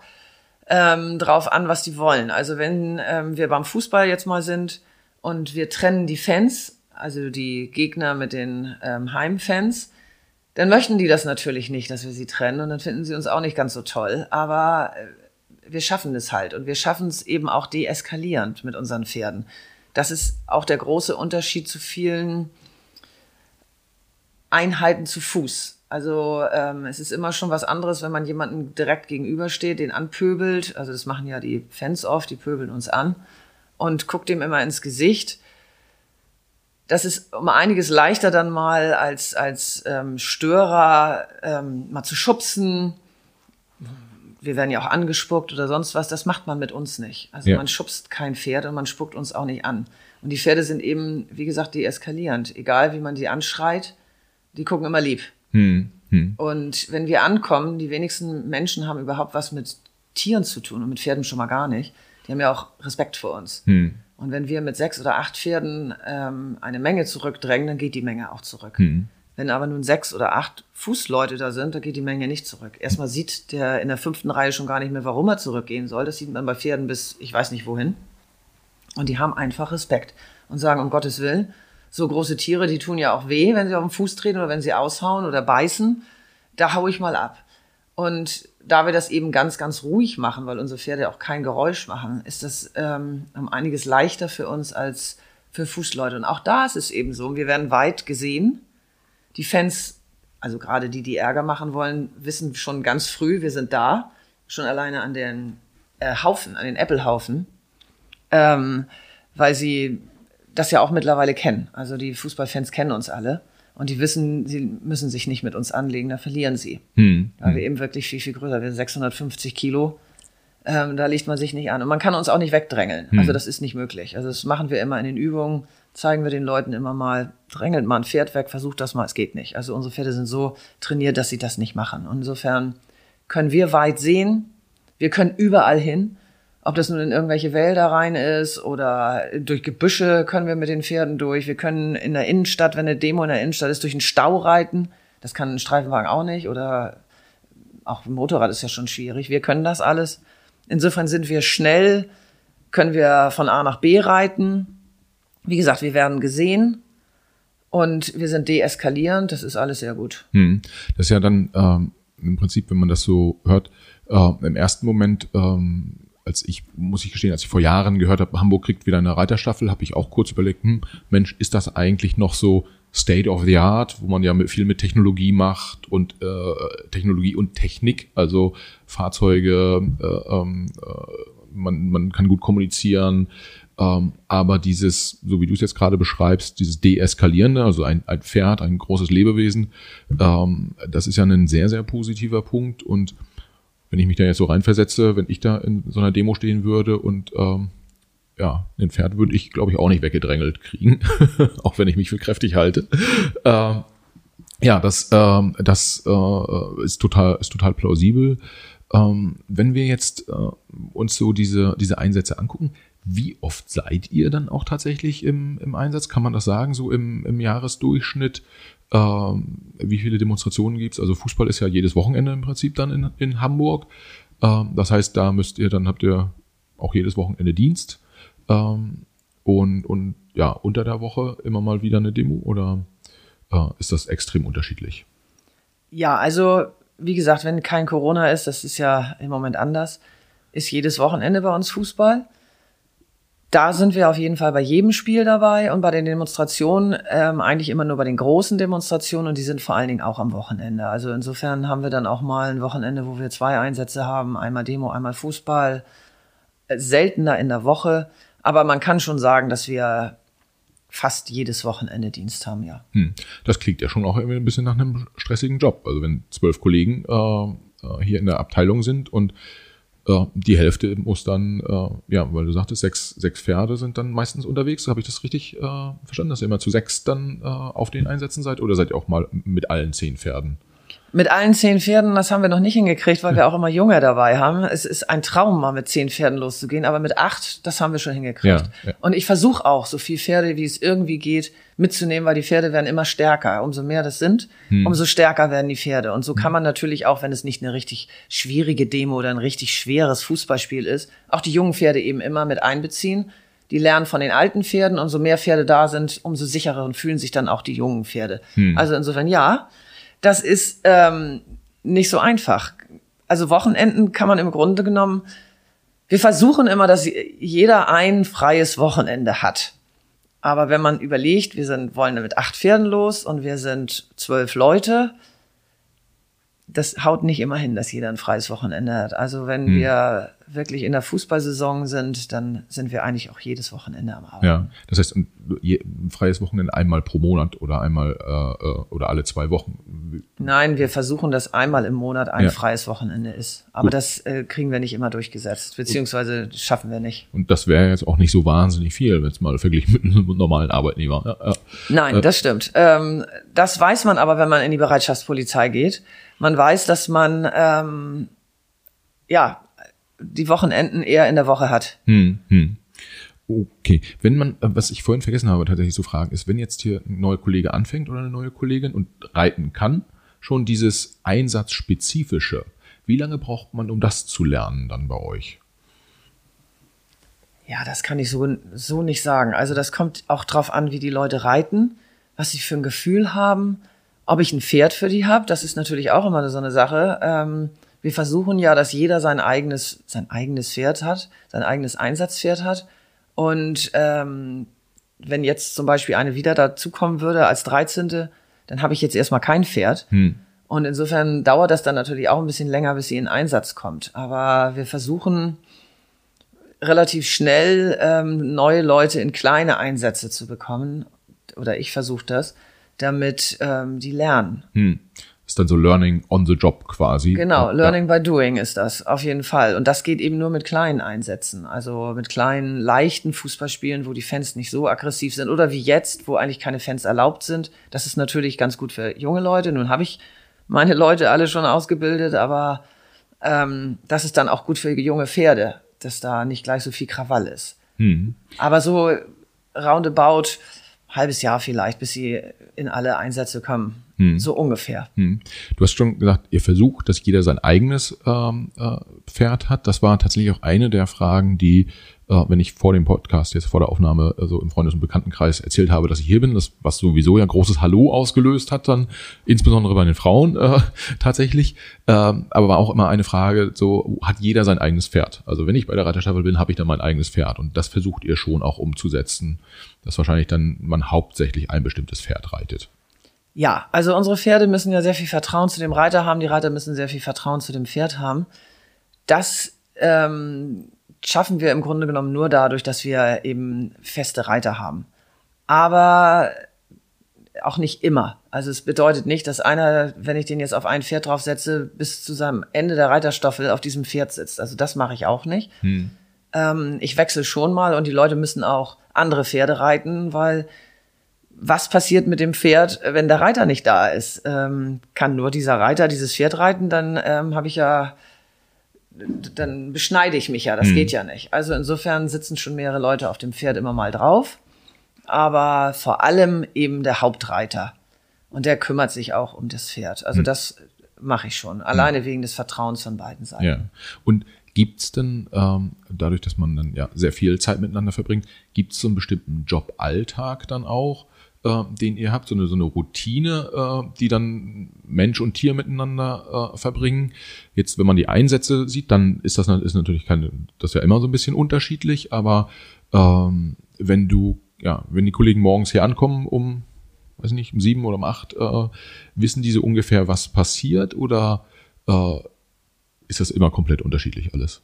ähm, drauf an, was die wollen. Also wenn ähm, wir beim Fußball jetzt mal sind und wir trennen die Fans, also die Gegner mit den ähm, Heimfans, dann möchten die das natürlich nicht, dass wir sie trennen und dann finden sie uns auch nicht ganz so toll. Aber äh, wir schaffen es halt und wir schaffen es eben auch deeskalierend mit unseren Pferden. Das ist auch der große Unterschied zu vielen Einheiten zu Fuß. Also ähm, es ist immer schon was anderes, wenn man jemanden direkt gegenübersteht, den anpöbelt. Also das machen ja die Fans oft, die pöbeln uns an und guckt dem immer ins Gesicht. Das ist um einiges leichter dann mal als, als ähm, Störer ähm, mal zu schubsen. Wir werden ja auch angespuckt oder sonst was. Das macht man mit uns nicht. Also Ja. man schubst kein Pferd und man spuckt uns auch nicht an. Und die Pferde sind eben, wie gesagt, deeskalierend. Egal wie man die anschreit, die gucken immer lieb. Hm, hm. Und wenn wir ankommen, die wenigsten Menschen haben überhaupt was mit Tieren zu tun und mit Pferden schon mal gar nicht. Die haben ja auch Respekt vor uns. Hm. Und wenn wir mit sechs oder acht Pferden ähm, eine Menge zurückdrängen, dann geht die Menge auch zurück. Hm. Wenn aber nun sechs oder acht Fußleute da sind, dann geht die Menge nicht zurück. Erstmal sieht der in der fünften Reihe schon gar nicht mehr, warum er zurückgehen soll. Das sieht man bei Pferden bis ich weiß nicht wohin. Und die haben einfach Respekt und sagen, um Gottes Willen, so große Tiere, die tun ja auch weh, wenn sie auf den Fuß treten oder wenn sie aushauen oder beißen. Da hau ich mal ab. Und da wir das eben ganz, ganz ruhig machen, weil unsere Pferde auch kein Geräusch machen, ist das ähm, um einiges leichter für uns als für Fußleute. Und auch da ist es eben so, wir werden weit gesehen. Die Fans, also gerade die, die Ärger machen wollen, wissen schon ganz früh, wir sind da. Schon alleine an den äh, Haufen, an den Äppelhaufen ähm, weil sie das ja auch mittlerweile kennen. Also die Fußballfans kennen uns alle und die wissen, sie müssen sich nicht mit uns anlegen, da verlieren sie. Hm. Weil wir eben wirklich viel, viel größer, wir sind 650 Kilo, ähm, da legt man sich nicht an. Und man kann uns auch nicht wegdrängeln. Also das ist nicht möglich. Also das machen wir immer in den Übungen, zeigen wir den Leuten immer mal, drängelt mal ein Pferd weg, versucht das mal, es geht nicht. Also unsere Pferde sind so trainiert, dass sie das nicht machen. Und insofern können wir weit sehen, wir können überall hin. Ob das nun in irgendwelche Wälder rein ist oder durch Gebüsche können wir mit den Pferden durch. Wir können in der Innenstadt, wenn eine Demo in der Innenstadt ist, durch einen Stau reiten. Das kann ein Streifenwagen auch nicht. Oder auch ein Motorrad ist ja schon schwierig. Wir können das alles. Insofern sind wir schnell, können wir von A nach B reiten. Wie gesagt, wir werden gesehen und wir sind deeskalierend. Das ist alles sehr gut. Hm. Das ist ja dann ähm, im Prinzip, wenn man das so hört, äh, im ersten Moment, ähm, als ich, muss ich gestehen, als ich vor Jahren gehört habe, Hamburg kriegt wieder eine Reiterstaffel, habe ich auch kurz überlegt, hm, Mensch, ist das eigentlich noch so State of the Art, wo man ja mit, viel mit Technologie macht und äh, Technologie und Technik, also Fahrzeuge, äh, ähm, äh, man, man kann gut kommunizieren, ähm, aber dieses, so wie du es jetzt gerade beschreibst, dieses Deeskalierende, also ein, ein Pferd, ein großes Lebewesen, ähm, das ist ja ein sehr, sehr positiver Punkt. Und wenn ich mich da jetzt so reinversetze, wenn ich da in so einer Demo stehen würde und ähm, ja, ein Pferd würde ich, glaube ich, auch nicht weggedrängelt kriegen, auch wenn ich mich für kräftig halte. Ähm, ja, das, ähm, das äh, ist total, ist total plausibel. Ähm, wenn wir jetzt äh, uns so diese, diese Einsätze angucken, wie oft seid ihr dann auch tatsächlich im, im Einsatz? Kann man das sagen, so im, im Jahresdurchschnitt? Ähm, wie viele Demonstrationen gibt's? Also Fußball ist ja jedes Wochenende im Prinzip dann in, in Hamburg. Ähm, das heißt, da müsst ihr, dann habt ihr auch jedes Wochenende Dienst. Ähm, und, und ja, unter der Woche immer mal wieder eine Demo oder äh, ist das extrem unterschiedlich? Ja, also wie gesagt, wenn kein Corona ist, das ist ja im Moment anders, ist jedes Wochenende bei uns Fußball. Da sind wir auf jeden Fall bei jedem Spiel dabei und bei den Demonstrationen ähm, eigentlich immer nur bei den großen Demonstrationen und die sind vor allen Dingen auch am Wochenende. Also insofern haben wir dann auch mal ein Wochenende, wo wir zwei Einsätze haben, einmal Demo, einmal Fußball, äh, seltener in der Woche. Aber man kann schon sagen, dass wir fast jedes Wochenende Dienst haben, ja. Hm. Das klingt ja schon auch irgendwie ein bisschen nach einem stressigen Job. Also wenn zwölf Kollegen äh, äh hier in der Abteilung sind und äh, die Hälfte muss dann, äh, ja, weil du sagtest, sechs, sechs Pferde sind dann meistens unterwegs. Habe ich das richtig äh, verstanden, dass ihr immer zu sechs dann äh, auf den Einsätzen seid? Oder seid ihr auch mal mit allen zehn Pferden? Mit allen zehn Pferden, das haben wir noch nicht hingekriegt, weil wir auch immer Junge dabei haben. Es ist ein Traum, mal mit zehn Pferden loszugehen, aber mit acht, das haben wir schon hingekriegt. Ja, ja. Und ich versuche auch, so viel Pferde, wie es irgendwie geht, mitzunehmen, weil die Pferde werden immer stärker. Umso mehr das sind, hm. umso stärker werden die Pferde. Und so kann man natürlich auch, wenn es nicht eine richtig schwierige Demo oder ein richtig schweres Fußballspiel ist, auch die jungen Pferde eben immer mit einbeziehen. Die lernen von den alten Pferden. Umso mehr Pferde da sind, umso sicherer und fühlen sich dann auch die jungen Pferde. Hm. Also insofern ja, das ist ähm, nicht so einfach. Also Wochenenden kann man im Grunde genommen, wir versuchen immer, dass jeder ein freies Wochenende hat. Aber wenn man überlegt, wir sind, wollen mit acht Pferden los und wir sind zwölf Leute, das haut nicht immer hin, dass jeder ein freies Wochenende hat. Also wenn hm. wir wirklich in der Fußballsaison sind, dann sind wir eigentlich auch jedes Wochenende am Arbeiten. Ja, das heißt ein, freies Wochenende einmal pro Monat oder einmal äh, äh, oder alle zwei Wochen. Nein, wir versuchen, dass einmal im Monat ein ja. freies Wochenende ist. Aber Gut. das äh, kriegen wir nicht immer durchgesetzt, beziehungsweise schaffen wir nicht. Und das wäre jetzt auch nicht so wahnsinnig viel, wenn es mal verglichen mit einem normalen Arbeitnehmer. Ja, ja. Nein, äh. das stimmt. Ähm, das weiß man aber, wenn man in die Bereitschaftspolizei geht. Man weiß, dass man ähm, ja die Wochenenden eher in der Woche hat. Hm, hm. Okay, wenn man, äh, was ich vorhin vergessen habe, tatsächlich zu fragen, ist, wenn jetzt hier ein neuer Kollege anfängt oder eine neue Kollegin und reiten kann, schon dieses Einsatzspezifische, wie lange braucht man, um das zu lernen dann bei euch? Ja, das kann ich so, so nicht sagen. Also das kommt auch drauf an, wie die Leute reiten, was sie für ein Gefühl haben, ob ich ein Pferd für die habe. Das ist natürlich auch immer so eine Sache. Ähm, wir versuchen ja, dass jeder sein eigenes, sein eigenes Pferd hat, sein eigenes Einsatzpferd hat. Und ähm, wenn jetzt zum Beispiel eine wieder dazukommen würde als 13., dann habe ich jetzt erstmal kein Pferd. Hm. Und insofern dauert das dann natürlich auch ein bisschen länger, bis sie in Einsatz kommt. Aber wir versuchen relativ schnell ähm, neue Leute in kleine Einsätze zu bekommen. Oder ich versuche das, damit ähm, die lernen. Hm ist dann so Learning on the Job quasi. Genau, Learning ja. by Doing ist das, auf jeden Fall. Und das geht eben nur mit kleinen Einsätzen. Also mit kleinen, leichten Fußballspielen, wo die Fans nicht so aggressiv sind. Oder wie jetzt, wo eigentlich keine Fans erlaubt sind. Das ist natürlich ganz gut für junge Leute. Nun habe ich meine Leute alle schon ausgebildet, aber ähm, das ist dann auch gut für junge Pferde, dass da nicht gleich so viel Krawall ist. Hm. Aber so roundabout halbes Jahr vielleicht, bis sie in alle Einsätze kommen. Hm. So ungefähr. Hm. Du hast schon gesagt, ihr versucht, dass jeder sein eigenes ähm, äh, Pferd hat. Das war tatsächlich auch eine der Fragen, die, wenn ich vor dem Podcast, jetzt vor der Aufnahme, äh, so also im Freundes- und Bekanntenkreis erzählt habe, dass ich hier bin, das, was sowieso ja großes Hallo ausgelöst hat, dann insbesondere bei den Frauen äh, tatsächlich. Ähm, aber war auch immer eine Frage, so hat jeder sein eigenes Pferd. Also wenn ich bei der Reiterstaffel bin, habe ich dann mein eigenes Pferd. Und das versucht ihr schon auch umzusetzen, dass wahrscheinlich dann man hauptsächlich ein bestimmtes Pferd reitet. Ja, also unsere Pferde müssen ja sehr viel Vertrauen zu dem Reiter haben, die Reiter müssen sehr viel Vertrauen zu dem Pferd haben. Das ähm, schaffen wir im Grunde genommen nur dadurch, dass wir eben feste Reiter haben. Aber auch nicht immer. Also es bedeutet nicht, dass einer, wenn ich den jetzt auf ein Pferd draufsetze, bis zu seinem Ende der Reiterstaffel auf diesem Pferd sitzt. Also das mache ich auch nicht. Hm. Ähm, ich wechsle schon mal und die Leute müssen auch andere Pferde reiten, weil was passiert mit dem Pferd, wenn der Reiter nicht da ist? Ähm, kann nur dieser Reiter dieses Pferd reiten, dann ähm, habe ich ja, dann beschneide ich mich ja. Das hm. geht ja nicht. Also insofern sitzen schon mehrere Leute auf dem Pferd immer mal drauf, aber vor allem eben der Hauptreiter. Und der kümmert sich auch um das Pferd. Also hm. das mache ich schon, alleine hm. wegen des Vertrauens von beiden Seiten. Ja. Und Gibt's denn, ähm, dadurch, dass man dann ja sehr viel Zeit miteinander verbringt, gibt es so einen bestimmten Joballtag dann auch? Äh, den ihr habt, so eine, so eine Routine, äh, die dann Mensch und Tier miteinander äh, verbringen. Jetzt, wenn man die Einsätze sieht, dann ist das ist natürlich keine, das ist ja immer so ein bisschen unterschiedlich, aber ähm, wenn du, ja, wenn die Kollegen morgens hier ankommen um, weiß nicht, um sieben oder um acht, äh, wissen diese ungefähr, was passiert oder äh, ist das immer komplett unterschiedlich alles?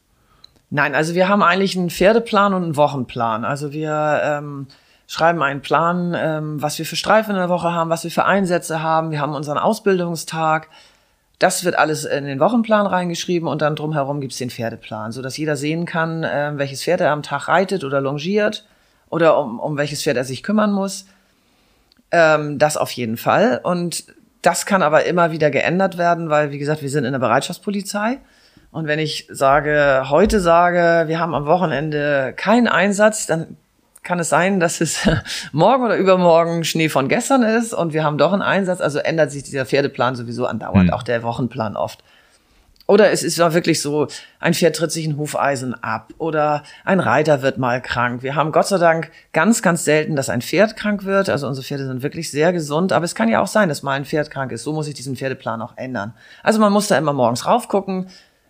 Nein, also wir haben eigentlich einen Pferdeplan und einen Wochenplan. Also wir ähm, schreiben einen Plan, ähm, was wir für Streifen in der Woche haben, was wir für Einsätze haben. Wir haben unseren Ausbildungstag. Das wird alles in den Wochenplan reingeschrieben und dann drumherum gibt's den Pferdeplan, so dass jeder sehen kann, äh, welches Pferd er am Tag reitet oder longiert oder um, um welches Pferd er sich kümmern muss. Ähm, das auf jeden Fall. Und das kann aber immer wieder geändert werden, weil, wie gesagt, wir sind in der Bereitschaftspolizei. Und wenn ich sage, heute sage, wir haben am Wochenende keinen Einsatz, dann kann es sein, dass es morgen oder übermorgen Schnee von gestern ist und wir haben doch einen Einsatz. Also ändert sich dieser Pferdeplan sowieso andauernd, mhm. auch der Wochenplan oft. Oder es ist ja wirklich so, ein Pferd tritt sich ein Hufeisen ab oder ein Reiter wird mal krank. Wir haben Gott sei Dank ganz, ganz selten, dass ein Pferd krank wird. Also unsere Pferde sind wirklich sehr gesund. Aber es kann ja auch sein, dass mal ein Pferd krank ist. So muss ich diesen Pferdeplan auch ändern. Also man muss da immer morgens raufgucken.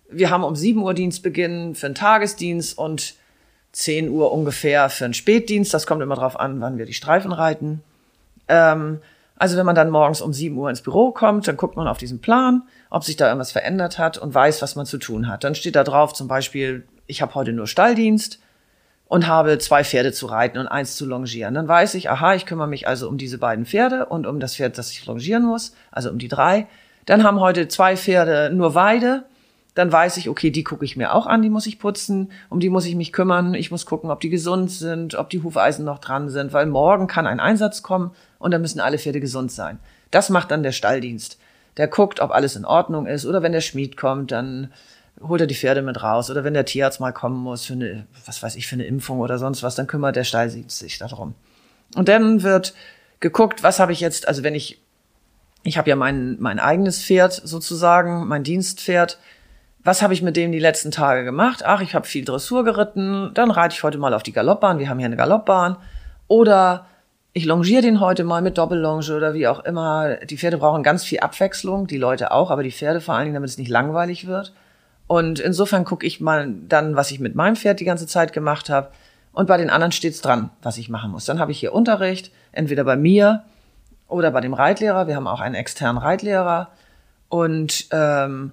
Wir haben um 7 Uhr Dienstbeginn für einen Tagesdienst und 10 Uhr ungefähr für einen Spätdienst. Das kommt immer drauf an, wann wir die Streifen reiten. Ähm, also wenn man dann morgens um 7 Uhr ins Büro kommt, dann guckt man auf diesen Plan, ob sich da irgendwas verändert hat und weiß, was man zu tun hat. Dann steht da drauf zum Beispiel, ich habe heute nur Stalldienst und habe zwei Pferde zu reiten und eins zu longieren. Dann weiß ich, aha, ich kümmere mich also um diese beiden Pferde und um das Pferd, das ich longieren muss, also um die drei. Dann haben heute zwei Pferde nur Weide dann weiß ich, okay, die gucke ich mir auch an, die muss ich putzen, um die muss ich mich kümmern. Ich muss gucken, ob die gesund sind, ob die Hufeisen noch dran sind, weil morgen kann ein Einsatz kommen und dann müssen alle Pferde gesund sein. Das macht dann der Stalldienst. Der guckt, ob alles in Ordnung ist oder wenn der Schmied kommt, dann holt er die Pferde mit raus oder wenn der Tierarzt mal kommen muss für eine, was weiß ich, für eine Impfung oder sonst was, dann kümmert der Stalldienst sich darum. Und dann wird geguckt, was habe ich jetzt, also wenn ich, ich habe ja mein, mein eigenes Pferd sozusagen, mein Dienstpferd, was habe ich mit dem die letzten Tage gemacht? Ach, ich habe viel Dressur geritten, dann reite ich heute mal auf die Galoppbahn, wir haben hier eine Galoppbahn. Oder ich longiere den heute mal mit Doppellonge oder wie auch immer. Die Pferde brauchen ganz viel Abwechslung, die Leute auch, aber die Pferde vor allen Dingen, damit es nicht langweilig wird. Und insofern gucke ich mal dann, was ich mit meinem Pferd die ganze Zeit gemacht habe. Und bei den anderen steht's dran, was ich machen muss. Dann habe ich hier Unterricht, entweder bei mir oder bei dem Reitlehrer. Wir haben auch einen externen Reitlehrer. Und ähm,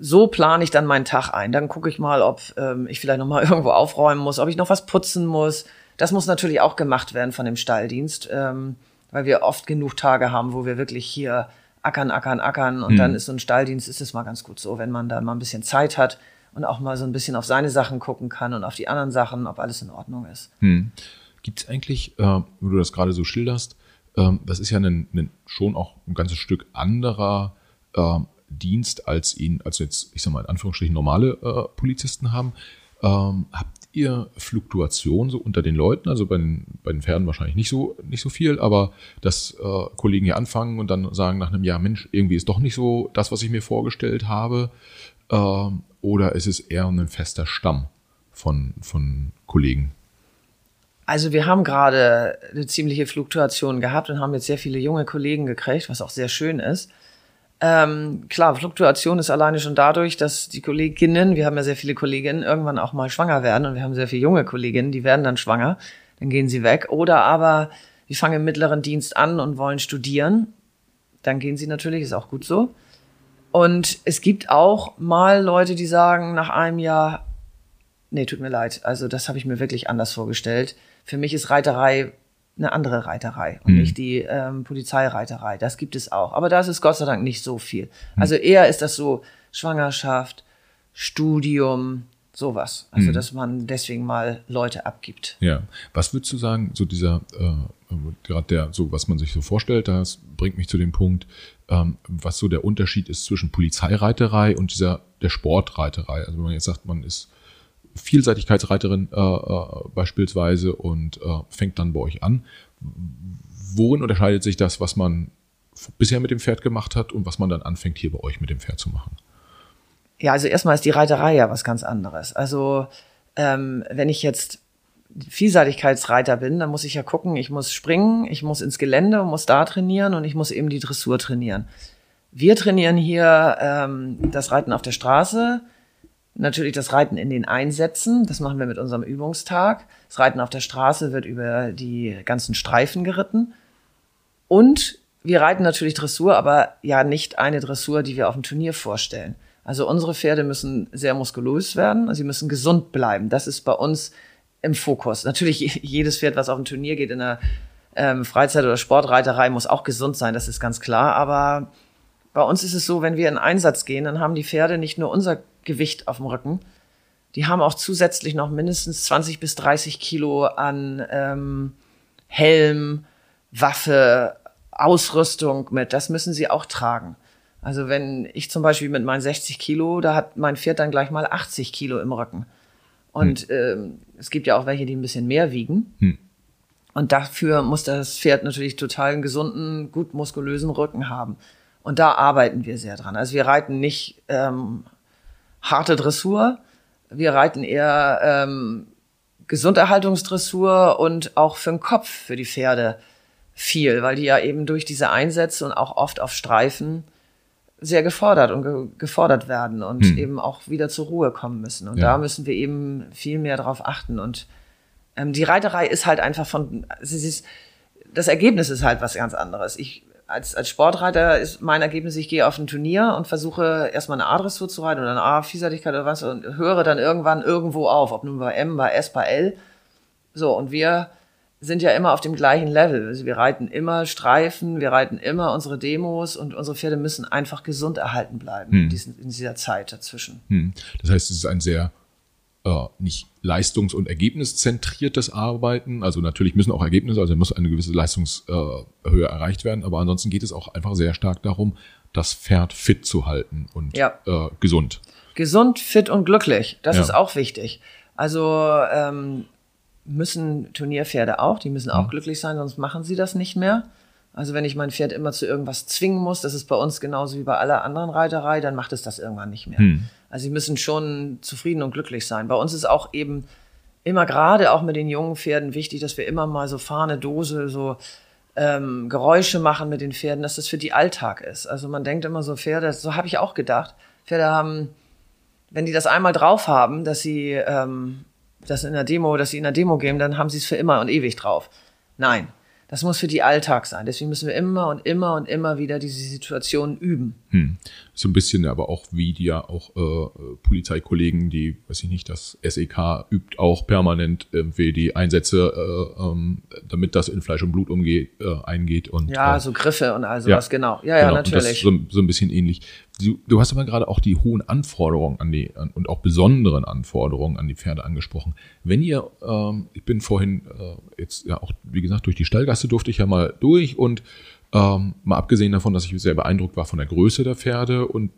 so plane ich dann meinen Tag ein. Dann gucke ich mal, ob ähm, ich vielleicht noch mal irgendwo aufräumen muss, ob ich noch was putzen muss. Das muss natürlich auch gemacht werden von dem Stalldienst, ähm, weil wir oft genug Tage haben, wo wir wirklich hier ackern, ackern, ackern. Und mhm. dann ist so ein Stalldienst, ist es mal ganz gut so, wenn man da mal ein bisschen Zeit hat und auch mal so ein bisschen auf seine Sachen gucken kann und auf die anderen Sachen, ob alles in Ordnung ist. Mhm. Gibt es eigentlich, äh, wo du das gerade so schilderst, äh, das ist ja ein, ein, schon auch ein ganzes Stück anderer äh, Dienst als ihn, als jetzt, ich sag mal in Anführungsstrichen, normale äh, Polizisten haben. Ähm, habt ihr Fluktuation so unter den Leuten? Also bei den, bei den Pferden wahrscheinlich nicht so, nicht so viel, aber dass äh, Kollegen hier anfangen und dann sagen nach einem Jahr, Mensch, irgendwie ist doch nicht so das, was ich mir vorgestellt habe. Ähm, oder ist es eher ein fester Stamm von, von Kollegen? Also wir haben gerade eine ziemliche Fluktuation gehabt und haben jetzt sehr viele junge Kollegen gekriegt, was auch sehr schön ist. Ähm, klar, Fluktuation ist alleine schon dadurch, dass die Kolleginnen, wir haben ja sehr viele Kolleginnen, irgendwann auch mal schwanger werden und wir haben sehr viele junge Kolleginnen, die werden dann schwanger, dann gehen sie weg. Oder aber die fangen im mittleren Dienst an und wollen studieren, dann gehen sie natürlich, ist auch gut so. Und es gibt auch mal Leute, die sagen nach einem Jahr, nee, tut mir leid, also das habe ich mir wirklich anders vorgestellt. Für mich ist Reiterei eine andere Reiterei und mhm. nicht die ähm, Polizeireiterei. Das gibt es auch. Aber da ist es Gott sei Dank nicht so viel. Also eher ist das so Schwangerschaft, Studium, sowas. Also, mhm. dass man deswegen mal Leute abgibt. Ja. Was würdest du sagen, so dieser, äh, gerade der, so was man sich so vorstellt, das bringt mich zu dem Punkt, ähm, was so der Unterschied ist zwischen Polizeireiterei und dieser, der Sportreiterei. Also wenn man jetzt sagt, man ist Vielseitigkeitsreiterin äh, äh, beispielsweise und äh, fängt dann bei euch an. Worin unterscheidet sich das, was man bisher mit dem Pferd gemacht hat und was man dann anfängt, hier bei euch mit dem Pferd zu machen? Ja, also erstmal ist die Reiterei ja was ganz anderes. Also ähm, wenn ich jetzt Vielseitigkeitsreiter bin, dann muss ich ja gucken, ich muss springen, ich muss ins Gelände und muss da trainieren und ich muss eben die Dressur trainieren. Wir trainieren hier ähm, das Reiten auf der Straße, natürlich das Reiten in den Einsätzen, das machen wir mit unserem Übungstag. Das Reiten auf der Straße wird über die ganzen Streifen geritten. Und wir reiten natürlich Dressur, aber ja nicht eine Dressur, die wir auf dem Turnier vorstellen. Also unsere Pferde müssen sehr muskulös werden, sie müssen gesund bleiben. Das ist bei uns im Fokus. Natürlich jedes Pferd, was auf dem Turnier geht in der ähm, Freizeit- oder Sportreiterei, muss auch gesund sein, das ist ganz klar. Aber bei uns ist es so, wenn wir in Einsatz gehen, dann haben die Pferde nicht nur unser Gewicht auf dem Rücken, die haben auch zusätzlich noch mindestens 20 bis 30 Kilo an ähm, Helm, Waffe, Ausrüstung mit. Das müssen sie auch tragen. Also wenn ich zum Beispiel mit meinen 60 Kilo, da hat mein Pferd dann gleich mal 80 Kilo im Rücken. Und hm. ähm, es gibt ja auch welche, die ein bisschen mehr wiegen. Hm. Und dafür muss das Pferd natürlich total einen gesunden, gut muskulösen Rücken haben. Und da arbeiten wir sehr dran. Also wir reiten nicht ähm, harte Dressur, wir reiten eher ähm, Gesunderhaltungsdressur und auch für den Kopf für die Pferde viel, weil die ja eben durch diese Einsätze und auch oft auf Streifen sehr gefordert und ge gefordert werden und hm. eben auch wieder zur Ruhe kommen müssen. Und ja. da müssen wir eben viel mehr drauf achten. Und ähm, die Reiterei ist halt einfach von, also ist, das Ergebnis ist halt was ganz anderes. Ich als, als Sportreiter ist mein Ergebnis, ich gehe auf ein Turnier und versuche erstmal eine A-Dressur zu reiten oder eine A-Vielseitigkeit oder was und höre dann irgendwann irgendwo auf, ob nun bei M, bei S, bei L. So, und wir sind ja immer auf dem gleichen Level. Also wir reiten immer Streifen, wir reiten immer unsere Demos und unsere Pferde müssen einfach gesund erhalten bleiben hm. in, diesen, in, dieser Zeit dazwischen. Hm. Das heißt, es ist ein sehr äh, nicht leistungs- und ergebniszentriertes Arbeiten. Also natürlich müssen auch Ergebnisse, also muss eine gewisse Leistungshöhe erreicht werden, aber ansonsten geht es auch einfach sehr stark darum, das Pferd fit zu halten und ja. äh, gesund. Gesund, fit und glücklich, das ja. ist auch wichtig. Also ähm, müssen Turnierpferde auch, die müssen auch mhm. glücklich sein, sonst machen sie das nicht mehr. Also wenn ich mein Pferd immer zu irgendwas zwingen muss, das ist bei uns genauso wie bei aller anderen Reiterei, dann macht es das irgendwann nicht mehr. Hm. Also sie müssen schon zufrieden und glücklich sein. Bei uns ist auch eben immer gerade auch mit den jungen Pferden wichtig, dass wir immer mal so Fahne, Dose, so ähm, Geräusche machen mit den Pferden, dass das für die Alltag ist. Also man denkt immer so Pferde, so habe ich auch gedacht. Pferde haben, wenn die das einmal drauf haben, dass sie ähm, das in der Demo, dass sie in der Demo geben, dann haben sie es für immer und ewig drauf. Nein, das muss für die Alltag sein. Deswegen müssen wir immer und immer und immer wieder diese Situation üben. Hm. So ein bisschen aber auch wie die ja auch äh, Polizeikollegen, die, weiß ich nicht, das SEK übt auch permanent irgendwie die Einsätze, äh, ähm, damit das in Fleisch und Blut umgeht, äh, eingeht. Und, ja, äh, so Griffe und all sowas, ja, genau. Ja, ja, genau. natürlich. So, so, ein bisschen ähnlich. Du, du hast aber gerade auch die hohen Anforderungen an die an, und auch besonderen Anforderungen an die Pferde angesprochen. Wenn ihr, ähm, ich bin vorhin äh, jetzt ja auch, wie gesagt, durch die Stallgasse durfte ich ja mal durch und ähm, mal abgesehen davon, dass ich sehr beeindruckt war von der Größe der Pferde und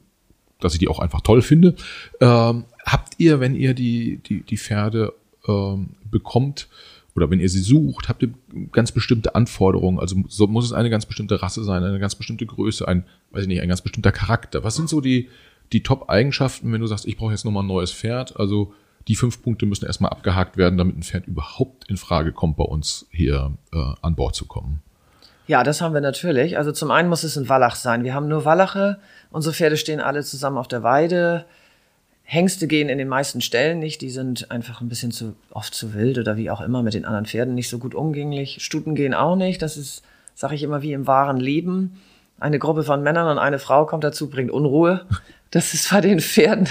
dass ich die auch einfach toll finde. Ähm, habt ihr, wenn ihr die, die, die Pferde ähm, bekommt, oder wenn ihr sie sucht, habt ihr ganz bestimmte Anforderungen. Also so muss es eine ganz bestimmte Rasse sein, eine ganz bestimmte Größe, ein, weiß ich nicht, ein ganz bestimmter Charakter. Was sind so die, die Top-Eigenschaften, wenn du sagst, ich brauche jetzt nochmal ein neues Pferd? Also die fünf Punkte müssen erstmal abgehakt werden, damit ein Pferd überhaupt in Frage kommt, bei uns hier äh, an Bord zu kommen. Ja, das haben wir natürlich. Also zum einen muss es ein Wallach sein. Wir haben nur Wallache. Unsere Pferde stehen alle zusammen auf der Weide. Hengste gehen in den meisten Stellen nicht, die sind einfach ein bisschen zu oft zu wild oder wie auch immer mit den anderen Pferden nicht so gut umgänglich. Stuten gehen auch nicht, das ist, sage ich immer, wie im wahren Leben. Eine Gruppe von Männern und eine Frau kommt dazu, bringt Unruhe. Das ist bei den Pferden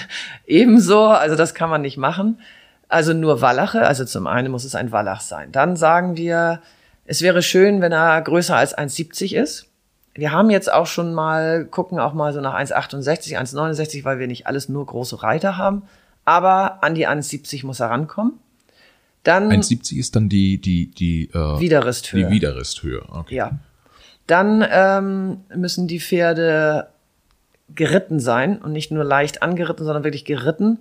ebenso, also das kann man nicht machen. Also nur Wallache, also zum einen muss es ein Wallach sein. Dann sagen wir, es wäre schön, wenn er größer als 1,70 ist wir haben jetzt auch schon mal, gucken auch mal so nach 1,68, 1,69, weil wir nicht alles nur große Reiter haben. Aber an die 1,70 muss er rankommen. Dann 1,70 ist dann die, die, die, äh, Widerristhöhe. Die Widerristhöhe, okay. Ja. Dann ähm, müssen die Pferde geritten sein und nicht nur leicht angeritten, sondern wirklich geritten.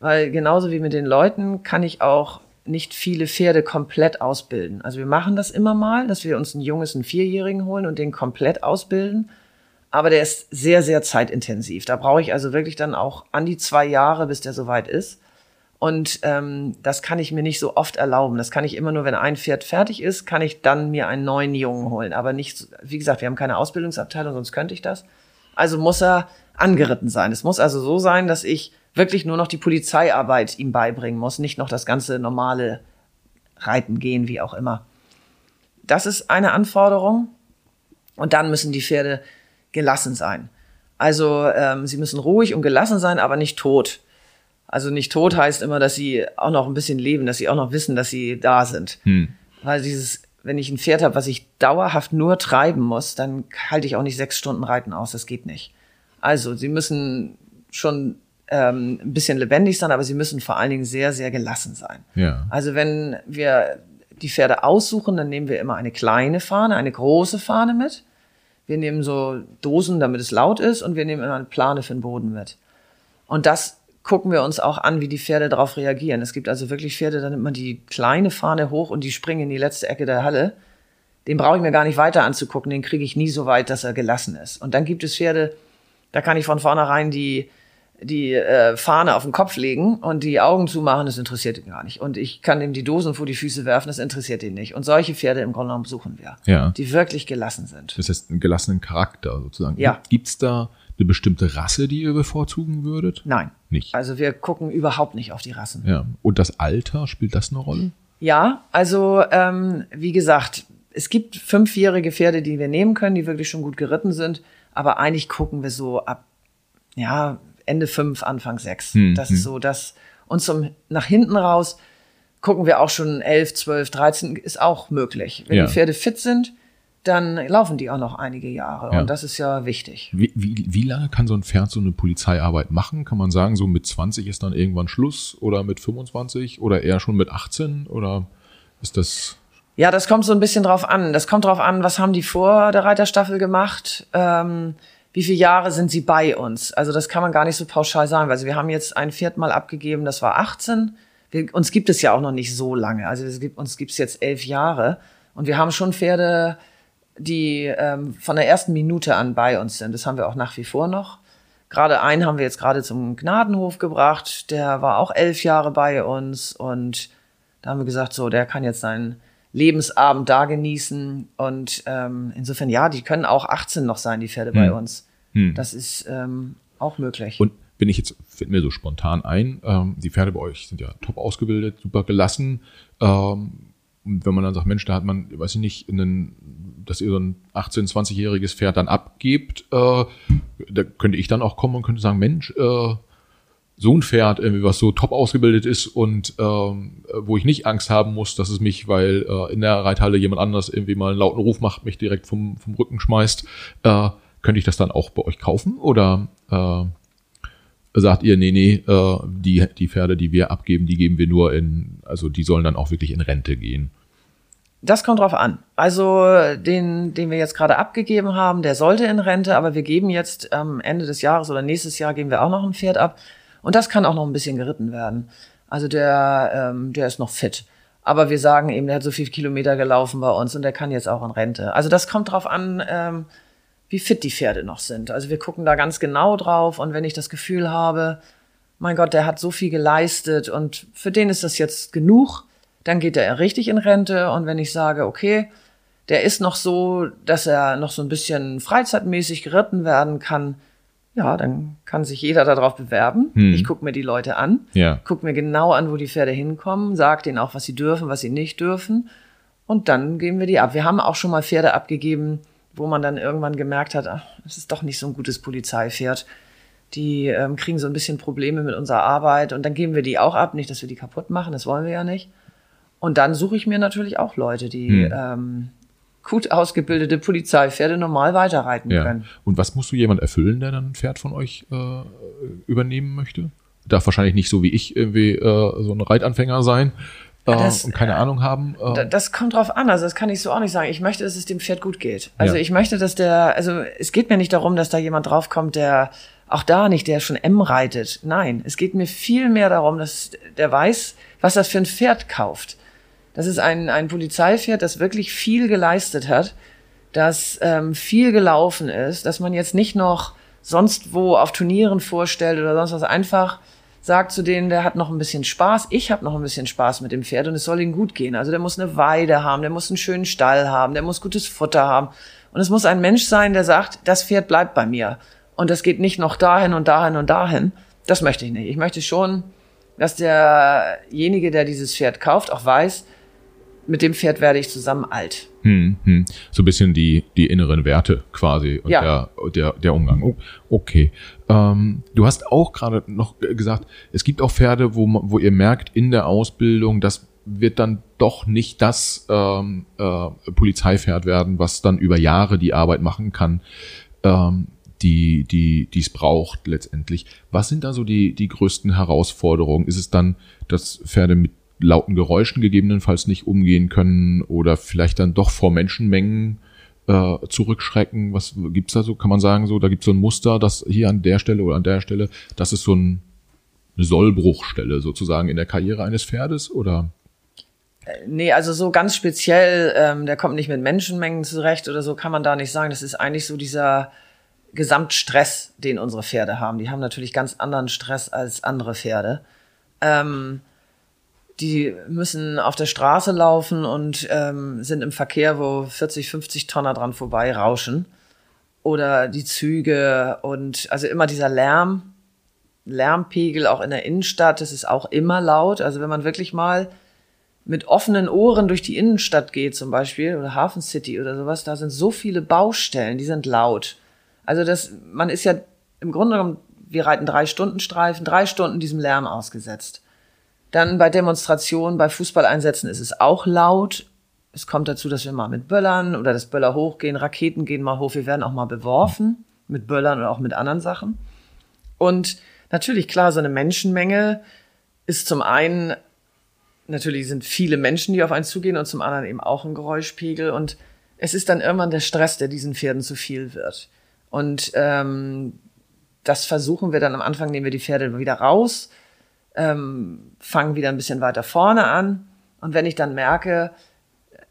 Weil genauso wie mit den Leuten kann ich auch nicht viele Pferde komplett ausbilden. Also wir machen das immer mal, dass wir uns ein junges, einen Vierjährigen holen und den komplett ausbilden. Aber der ist sehr, sehr zeitintensiv. Da brauche ich also wirklich dann auch an die zwei Jahre, bis der soweit ist. Und ähm, das kann ich mir nicht so oft erlauben. Das kann ich immer nur, wenn ein Pferd fertig ist, kann ich dann mir einen neuen Jungen holen. Aber nicht, wie gesagt, wir haben keine Ausbildungsabteilung, sonst könnte ich das. Also muss er angeritten sein. Es muss also so sein, dass ich wirklich nur noch die Polizeiarbeit ihm beibringen muss, nicht noch das ganze normale Reiten gehen, wie auch immer. Das ist eine Anforderung. Und dann müssen die Pferde gelassen sein. Also ähm, sie müssen ruhig und gelassen sein, aber nicht tot. Also nicht tot heißt immer, dass sie auch noch ein bisschen leben, dass sie auch noch wissen, dass sie da sind. Hm. Weil dieses, wenn ich ein Pferd habe, was ich dauerhaft nur treiben muss, dann halte ich auch nicht sechs Stunden Reiten aus. Das geht nicht. Also sie müssen schon ähm, ein bisschen lebendig sein, aber sie müssen vor allen Dingen sehr, sehr gelassen sein. Ja. Also wenn wir die Pferde aussuchen, dann nehmen wir immer eine kleine Fahne, eine große Fahne mit. Wir nehmen so Dosen, damit es laut ist, und wir nehmen immer eine Plane für den Boden mit. Und das gucken wir uns auch an, wie die Pferde darauf reagieren. Es gibt also wirklich Pferde, da nimmt man die kleine Fahne hoch und die springen in die letzte Ecke der Halle. Den brauche ich mir gar nicht weiter anzugucken, den kriege ich nie so weit, dass er gelassen ist. Und dann gibt es Pferde, da kann ich von vornherein die, die äh, Fahne auf den Kopf legen und die Augen zumachen, das interessiert ihn gar nicht. Und ich kann ihm die Dosen vor die Füße werfen, das interessiert ihn nicht. Und solche Pferde im Grunde genommen suchen wir, ja. die wirklich gelassen sind. Das heißt, einen gelassenen Charakter sozusagen. Ja. Gibt's da eine bestimmte Rasse, die ihr bevorzugen würdet? Nein. Nicht. Also wir gucken überhaupt nicht auf die Rassen. Ja. Und das Alter, spielt das eine Rolle? Ja, also ähm, wie gesagt, es gibt fünfjährige Pferde, die wir nehmen können, die wirklich schon gut geritten sind. Aber eigentlich gucken wir so ab, ja, Ende fünf, Anfang sechs. Hm, das hm. ist so das. Und zum nach hinten raus gucken wir auch schon elf, zwölf, dreizehn ist auch möglich. Wenn ja. die Pferde fit sind, dann laufen die auch noch einige Jahre. Ja. Und das ist ja wichtig. Wie, wie, wie lange kann so ein Pferd so eine Polizeiarbeit machen? Kann man sagen, so mit 20 ist dann irgendwann Schluss oder mit 25 oder eher schon mit 18 oder ist das? Ja, das kommt so ein bisschen drauf an. Das kommt drauf an, was haben die vor der Reiterstaffel gemacht? Ähm, wie viele Jahre sind sie bei uns? Also das kann man gar nicht so pauschal sagen. Also wir haben jetzt ein Pferd mal abgegeben, das war 18. Wir, uns gibt es ja auch noch nicht so lange. Also es gibt, uns gibt es jetzt elf Jahre. Und wir haben schon Pferde, die ähm, von der ersten Minute an bei uns sind. Das haben wir auch nach wie vor noch. Gerade einen haben wir jetzt gerade zum Gnadenhof gebracht. Der war auch elf Jahre bei uns und da haben wir gesagt, so, der kann jetzt seinen Lebensabend da genießen. Und ähm, insofern, ja, die können auch 18 noch sein, die Pferde hm. bei uns. Hm. Das ist ähm, auch möglich. Und bin ich jetzt, fällt mir so spontan ein, ähm, die Pferde bei euch sind ja top ausgebildet, super gelassen. Ähm, und wenn man dann sagt, Mensch, da hat man, weiß ich nicht, einen, dass ihr so ein 18-, 20-jähriges Pferd dann abgebt, äh, da könnte ich dann auch kommen und könnte sagen, Mensch, äh, so ein Pferd, irgendwie was so top ausgebildet ist und ähm, wo ich nicht Angst haben muss, dass es mich, weil äh, in der Reithalle jemand anders irgendwie mal einen lauten Ruf macht, mich direkt vom, vom Rücken schmeißt, äh, könnte ich das dann auch bei euch kaufen? Oder äh, sagt ihr, nee, nee, äh, die, die Pferde, die wir abgeben, die geben wir nur in, also die sollen dann auch wirklich in Rente gehen? Das kommt drauf an. Also den, den wir jetzt gerade abgegeben haben, der sollte in Rente, aber wir geben jetzt am Ende des Jahres oder nächstes Jahr geben wir auch noch ein Pferd ab. Und das kann auch noch ein bisschen geritten werden. Also der, ähm, der ist noch fit. Aber wir sagen eben, der hat so viel Kilometer gelaufen bei uns und der kann jetzt auch in Rente. Also das kommt drauf an, ähm, wie fit die Pferde noch sind. Also wir gucken da ganz genau drauf und wenn ich das Gefühl habe, mein Gott, der hat so viel geleistet und für den ist das jetzt genug, dann geht er richtig in Rente und wenn ich sage, okay, der ist noch so, dass er noch so ein bisschen freizeitmäßig geritten werden kann, ja, dann kann sich jeder darauf bewerben. Hm. Ich gucke mir die Leute an, ja. gucke mir genau an, wo die Pferde hinkommen, sage denen auch, was sie dürfen, was sie nicht dürfen und dann geben wir die ab. Wir haben auch schon mal Pferde abgegeben, wo man dann irgendwann gemerkt hat, das ist doch nicht so ein gutes Polizeipferd. Die ähm, kriegen so ein bisschen Probleme mit unserer Arbeit und dann geben wir die auch ab, nicht, dass wir die kaputt machen, das wollen wir ja nicht. Und dann suche ich mir natürlich auch Leute, die hm. ähm, gut ausgebildete Polizeipferde normal weiterreiten ja. können. Und was musst du jemand erfüllen, der dann ein Pferd von euch äh, übernehmen möchte? Darf wahrscheinlich nicht so wie ich irgendwie äh, so ein Reitanfänger sein, äh, das, und keine Ahnung haben. Äh. Das kommt drauf an, also das kann ich so auch nicht sagen. Ich möchte, dass es dem Pferd gut geht. Also ja. ich möchte, dass der, also es geht mir nicht darum, dass da jemand draufkommt, der auch da nicht, der schon M reitet. Nein, es geht mir viel mehr darum, dass der weiß, was das für ein Pferd kauft. Das ist ein, ein Polizeipferd, das wirklich viel geleistet hat, das ähm, viel gelaufen ist, dass man jetzt nicht noch sonst wo auf Turnieren vorstellt oder sonst was einfach sagt zu denen, der hat noch ein bisschen Spaß, ich habe noch ein bisschen Spaß mit dem Pferd und es soll ihm gut gehen. Also der muss eine Weide haben, der muss einen schönen Stall haben, der muss gutes Futter haben. Und es muss ein Mensch sein, der sagt, das Pferd bleibt bei mir. Und das geht nicht noch dahin und dahin und dahin. Das möchte ich nicht. Ich möchte schon, dass derjenige, der dieses Pferd kauft, auch weiß, mit dem Pferd werde ich zusammen alt. Hm, hm. So ein bisschen die, die inneren Werte quasi und ja. der, der, der Umgang. Oh, okay. Ähm, du hast auch gerade noch gesagt, es gibt auch Pferde, wo, wo ihr merkt in der Ausbildung, das wird dann doch nicht das ähm, äh, Polizeipferd werden, was dann über Jahre die Arbeit machen kann, ähm, die die die es braucht letztendlich. Was sind da so die die größten Herausforderungen? Ist es dann, dass Pferde mit lauten Geräuschen gegebenenfalls nicht umgehen können oder vielleicht dann doch vor Menschenmengen äh, zurückschrecken? Was gibt's da so? Kann man sagen so, da gibt's so ein Muster, dass hier an der Stelle oder an der Stelle, das ist so ein, eine Sollbruchstelle sozusagen in der Karriere eines Pferdes oder? Äh, nee, also so ganz speziell, ähm, der kommt nicht mit Menschenmengen zurecht oder so, kann man da nicht sagen. Das ist eigentlich so dieser Gesamtstress, den unsere Pferde haben. Die haben natürlich ganz anderen Stress als andere Pferde. Ähm, die müssen auf der Straße laufen und ähm, sind im Verkehr, wo 40, 50 Tonner dran vorbei rauschen. Oder die Züge und also immer dieser Lärm, Lärmpegel auch in der Innenstadt, das ist auch immer laut. Also wenn man wirklich mal mit offenen Ohren durch die Innenstadt geht zum Beispiel oder Hafen City oder sowas, da sind so viele Baustellen, die sind laut. Also das, man ist ja im Grunde genommen, wir reiten drei Stunden Streifen, drei Stunden diesem Lärm ausgesetzt. Dann bei Demonstrationen, bei Fußballeinsätzen ist es auch laut. Es kommt dazu, dass wir mal mit Böllern oder das Böller hochgehen, Raketen gehen mal hoch, wir werden auch mal beworfen mit Böllern oder auch mit anderen Sachen. Und natürlich, klar, so eine Menschenmenge ist zum einen, natürlich sind viele Menschen, die auf einen zugehen und zum anderen eben auch ein Geräuschpegel und es ist dann irgendwann der Stress, der diesen Pferden zu viel wird. Und ähm, das versuchen wir dann am Anfang, nehmen wir die Pferde wieder raus, ähm, fangen wieder ein bisschen weiter vorne an. Und wenn ich dann merke,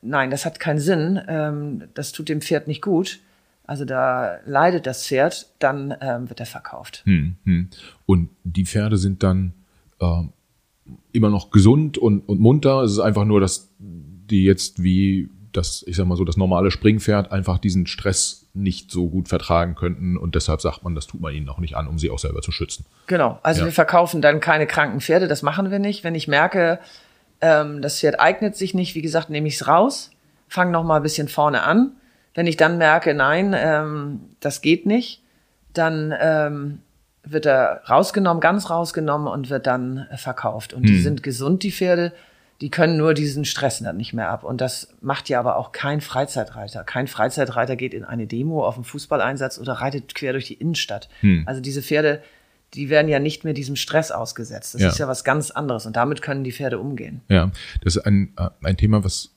nein, das hat keinen Sinn, ähm, das tut dem Pferd nicht gut, also da leidet das Pferd, dann ähm, wird er verkauft. Hm, hm. Und die Pferde sind dann äh, immer noch gesund und, und munter. Es ist einfach nur, dass die jetzt wie das, ich sag mal so, das normale Springpferd einfach diesen Stress nicht so gut vertragen könnten und deshalb sagt man, das tut man ihnen auch nicht an, um sie auch selber zu schützen. Genau, also ja. wir verkaufen dann keine kranken Pferde, das machen wir nicht. Wenn ich merke, ähm, das Pferd eignet sich nicht, wie gesagt, nehme ich es raus, fange noch mal ein bisschen vorne an. Wenn ich dann merke, nein, ähm, das geht nicht, dann ähm, wird er rausgenommen, ganz rausgenommen und wird dann verkauft. Und hm. die sind gesund, die Pferde die können nur diesen Stress dann nicht mehr ab. Und das macht ja aber auch kein Freizeitreiter. Kein Freizeitreiter geht in eine Demo auf einen Fußballeinsatz oder reitet quer durch die Innenstadt. Hm. Also diese Pferde, die werden ja nicht mehr diesem Stress ausgesetzt. Das ja. ist ja was ganz anderes und damit können die Pferde umgehen. Ja, das ist ein, äh, ein Thema, was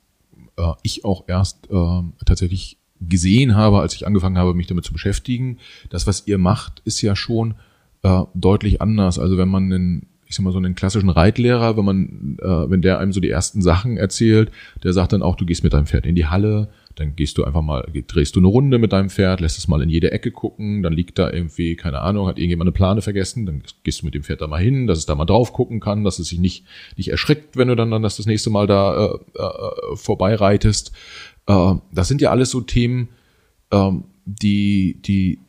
äh, ich auch erst äh, tatsächlich gesehen habe, als ich angefangen habe, mich damit zu beschäftigen. Das, was ihr macht, ist ja schon äh, deutlich anders. Also wenn man einen ich sag mal, so einen klassischen Reitlehrer, wenn man, äh, wenn der einem so die ersten Sachen erzählt, der sagt dann auch, du gehst mit deinem Pferd in die Halle, dann gehst du einfach mal, drehst du eine Runde mit deinem Pferd, lässt es mal in jede Ecke gucken, dann liegt da irgendwie, keine Ahnung, hat irgendjemand eine Plane vergessen, dann gehst du mit dem Pferd da mal hin, dass es da mal drauf gucken kann, dass es sich nicht, nicht erschrickt, wenn du dann, dann das, das nächste Mal da äh, äh, vorbeireitest. Äh, das sind ja alles so Themen, äh, die, die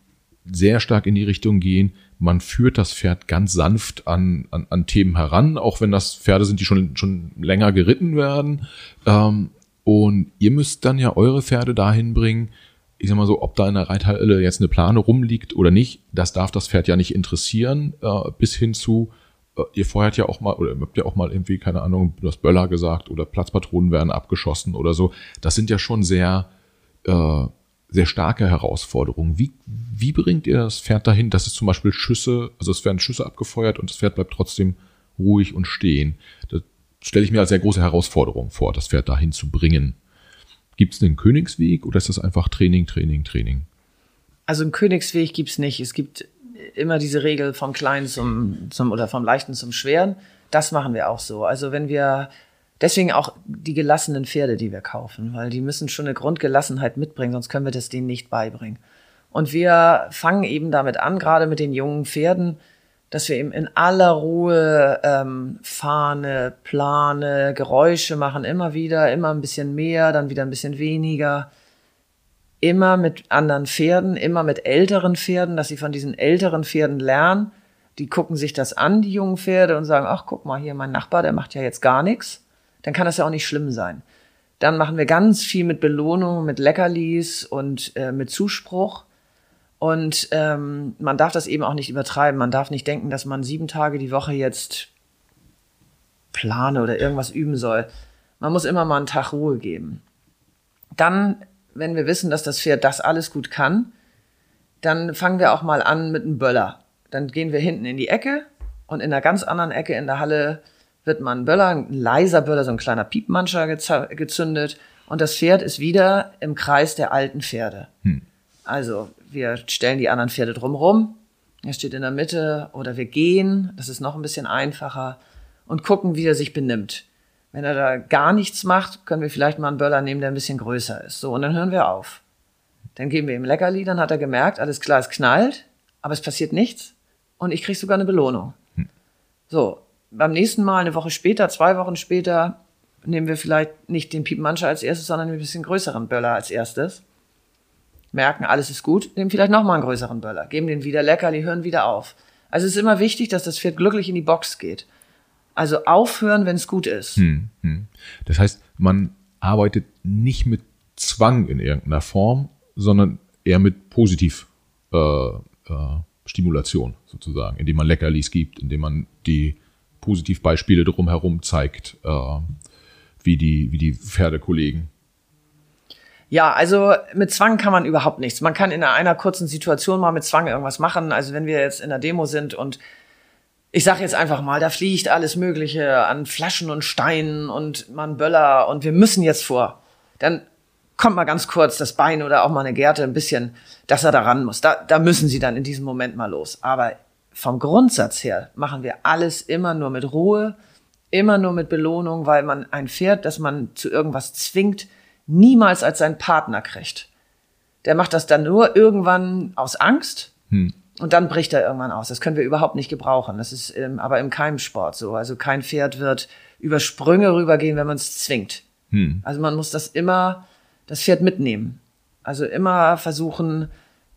sehr stark in die Richtung gehen, man führt das Pferd ganz sanft an, an, an Themen heran, auch wenn das Pferde sind, die schon, schon länger geritten werden. Ähm, und ihr müsst dann ja eure Pferde dahin bringen, ich sag mal so, ob da in der Reithalle jetzt eine Plane rumliegt oder nicht, das darf das Pferd ja nicht interessieren, äh, bis hin zu, äh, ihr feuert ja auch mal, oder habt ja auch mal irgendwie, keine Ahnung, du hast Böller gesagt, oder Platzpatronen werden abgeschossen oder so. Das sind ja schon sehr, äh, sehr starke Herausforderung. Wie, wie bringt ihr das Pferd dahin, dass es zum Beispiel Schüsse, also es werden Schüsse abgefeuert und das Pferd bleibt trotzdem ruhig und stehen? Das stelle ich mir als sehr große Herausforderung vor, das Pferd dahin zu bringen. Gibt es einen Königsweg oder ist das einfach Training, Training, Training? Also einen Königsweg gibt es nicht. Es gibt immer diese Regel vom Kleinen zum, zum oder vom Leichten zum Schweren. Das machen wir auch so. Also wenn wir Deswegen auch die gelassenen Pferde, die wir kaufen, weil die müssen schon eine Grundgelassenheit mitbringen, sonst können wir das denen nicht beibringen. Und wir fangen eben damit an, gerade mit den jungen Pferden, dass wir eben in aller Ruhe ähm, Fahne, Plane, Geräusche machen, immer wieder, immer ein bisschen mehr, dann wieder ein bisschen weniger. Immer mit anderen Pferden, immer mit älteren Pferden, dass sie von diesen älteren Pferden lernen. Die gucken sich das an, die jungen Pferde, und sagen, ach, guck mal, hier mein Nachbar, der macht ja jetzt gar nichts. Dann kann das ja auch nicht schlimm sein. Dann machen wir ganz viel mit Belohnung, mit Leckerlis und äh, mit Zuspruch. Und ähm, man darf das eben auch nicht übertreiben. Man darf nicht denken, dass man sieben Tage die Woche jetzt plane oder irgendwas üben soll. Man muss immer mal einen Tag Ruhe geben. Dann, wenn wir wissen, dass das Pferd das alles gut kann, dann fangen wir auch mal an mit einem Böller. Dann gehen wir hinten in die Ecke und in einer ganz anderen Ecke in der Halle wird mal ein Böller, ein leiser Böller, so ein kleiner Piepmanscher gezündet und das Pferd ist wieder im Kreis der alten Pferde. Hm. Also wir stellen die anderen Pferde drumrum, er steht in der Mitte oder wir gehen, das ist noch ein bisschen einfacher und gucken, wie er sich benimmt. Wenn er da gar nichts macht, können wir vielleicht mal einen Böller nehmen, der ein bisschen größer ist. So, und dann hören wir auf. Dann geben wir ihm Leckerli, dann hat er gemerkt, alles klar, es knallt, aber es passiert nichts und ich kriege sogar eine Belohnung. Hm. So, beim nächsten Mal, eine Woche später, zwei Wochen später, nehmen wir vielleicht nicht den Piepenmanscher als erstes, sondern ein bisschen größeren Böller als erstes. Merken, alles ist gut, nehmen vielleicht nochmal einen größeren Böller, geben den wieder lecker, die hören wieder auf. Also es ist immer wichtig, dass das Pferd glücklich in die Box geht. Also aufhören, wenn es gut ist. Hm, hm. Das heißt, man arbeitet nicht mit Zwang in irgendeiner Form, sondern eher mit positiv äh, äh, Stimulation sozusagen, indem man Leckerlis gibt, indem man die Positivbeispiele drumherum zeigt, äh, wie, die, wie die Pferdekollegen. Ja, also mit Zwang kann man überhaupt nichts. Man kann in einer kurzen Situation mal mit Zwang irgendwas machen. Also wenn wir jetzt in der Demo sind und ich sage jetzt einfach mal, da fliegt alles Mögliche an Flaschen und Steinen und man Böller und wir müssen jetzt vor. Dann kommt mal ganz kurz das Bein oder auch mal eine Gerte ein bisschen, dass er da ran muss. Da, da müssen sie dann in diesem Moment mal los. Aber vom Grundsatz her machen wir alles immer nur mit Ruhe, immer nur mit Belohnung, weil man ein Pferd, das man zu irgendwas zwingt, niemals als sein Partner kriegt. Der macht das dann nur irgendwann aus Angst hm. und dann bricht er irgendwann aus. Das können wir überhaupt nicht gebrauchen. Das ist ähm, aber im Keimsport so. Also kein Pferd wird über Sprünge rübergehen, wenn man es zwingt. Hm. Also man muss das immer, das Pferd mitnehmen. Also immer versuchen,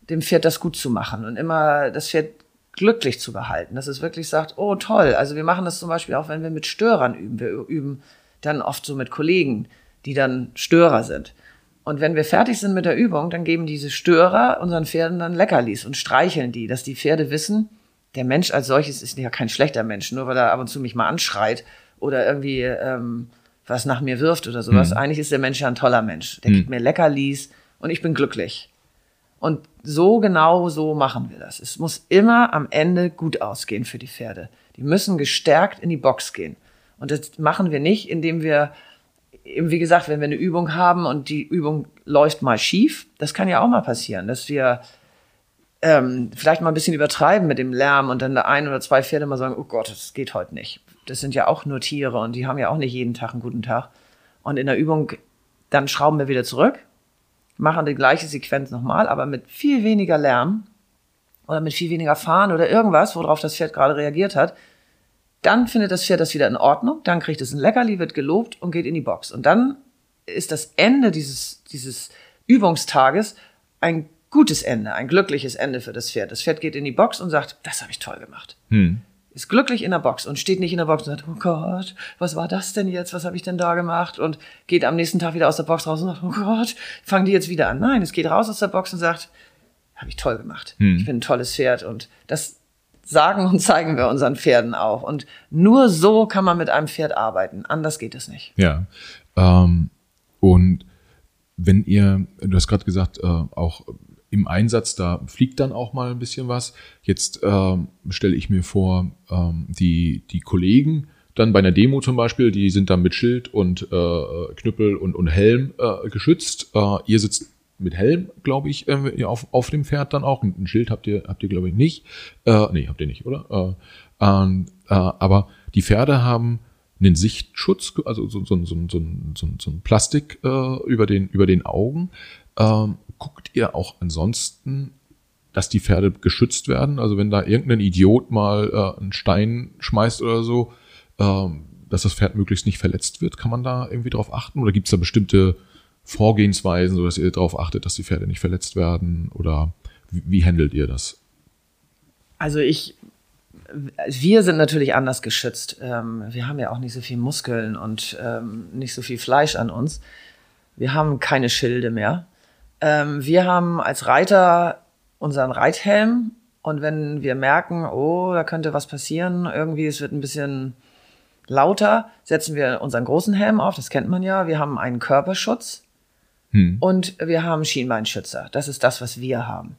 dem Pferd das gut zu machen und immer das Pferd glücklich zu behalten, dass es wirklich sagt, oh toll, also wir machen das zum Beispiel auch, wenn wir mit Störern üben. Wir üben dann oft so mit Kollegen, die dann Störer sind. Und wenn wir fertig sind mit der Übung, dann geben diese Störer unseren Pferden dann Leckerlis und streicheln die, dass die Pferde wissen, der Mensch als solches ist ja kein schlechter Mensch, nur weil er ab und zu mich mal anschreit oder irgendwie ähm, was nach mir wirft oder sowas. Mhm. Eigentlich ist der Mensch ja ein toller Mensch. Der mhm. gibt mir Leckerlis und ich bin glücklich. Und so genau so machen wir das. Es muss immer am Ende gut ausgehen für die Pferde. Die müssen gestärkt in die Box gehen. Und das machen wir nicht, indem wir eben, wie gesagt, wenn wir eine Übung haben und die Übung läuft mal schief, das kann ja auch mal passieren, dass wir ähm, vielleicht mal ein bisschen übertreiben mit dem Lärm und dann da ein oder zwei Pferde mal sagen, oh Gott, das geht heute nicht. Das sind ja auch nur Tiere und die haben ja auch nicht jeden Tag einen guten Tag. Und in der Übung, dann schrauben wir wieder zurück machen die gleiche Sequenz nochmal, aber mit viel weniger Lärm oder mit viel weniger Fahren oder irgendwas, worauf das Pferd gerade reagiert hat. Dann findet das Pferd das wieder in Ordnung, dann kriegt es ein Leckerli, wird gelobt und geht in die Box. Und dann ist das Ende dieses, dieses Übungstages ein gutes Ende, ein glückliches Ende für das Pferd. Das Pferd geht in die Box und sagt, das habe ich toll gemacht. Hm ist glücklich in der Box und steht nicht in der Box und sagt, oh Gott, was war das denn jetzt? Was habe ich denn da gemacht? Und geht am nächsten Tag wieder aus der Box raus und sagt, oh Gott, fangen die jetzt wieder an. Nein, es geht raus aus der Box und sagt, habe ich toll gemacht. Hm. Ich bin ein tolles Pferd und das sagen und zeigen wir unseren Pferden auch. Und nur so kann man mit einem Pferd arbeiten. Anders geht es nicht. Ja. Ähm, und wenn ihr, du hast gerade gesagt, äh, auch im Einsatz, da fliegt dann auch mal ein bisschen was. Jetzt ähm, stelle ich mir vor, ähm, die, die Kollegen dann bei einer Demo zum Beispiel, die sind dann mit Schild und äh, Knüppel und, und Helm äh, geschützt. Äh, ihr sitzt mit Helm, glaube ich, äh, auf, auf dem Pferd dann auch. Ein Schild habt ihr, habt ihr glaube ich, nicht. Äh, nee, habt ihr nicht, oder? Äh, äh, aber die Pferde haben einen Sichtschutz, also so, so, so, so, so, so ein Plastik äh, über, den, über den Augen. Ähm, guckt ihr auch ansonsten dass die Pferde geschützt werden? Also wenn da irgendein Idiot mal äh, einen Stein schmeißt oder so, ähm, dass das Pferd möglichst nicht verletzt wird, kann man da irgendwie drauf achten? Oder gibt es da bestimmte Vorgehensweisen, so dass ihr darauf achtet, dass die Pferde nicht verletzt werden? Oder wie, wie handelt ihr das? Also ich, wir sind natürlich anders geschützt. Ähm, wir haben ja auch nicht so viel Muskeln und ähm, nicht so viel Fleisch an uns. Wir haben keine Schilde mehr. Ähm, wir haben als Reiter unseren Reithelm und wenn wir merken, oh, da könnte was passieren, irgendwie es wird ein bisschen lauter, setzen wir unseren großen Helm auf, das kennt man ja. Wir haben einen Körperschutz hm. und wir haben Schienbeinschützer. Das ist das, was wir haben.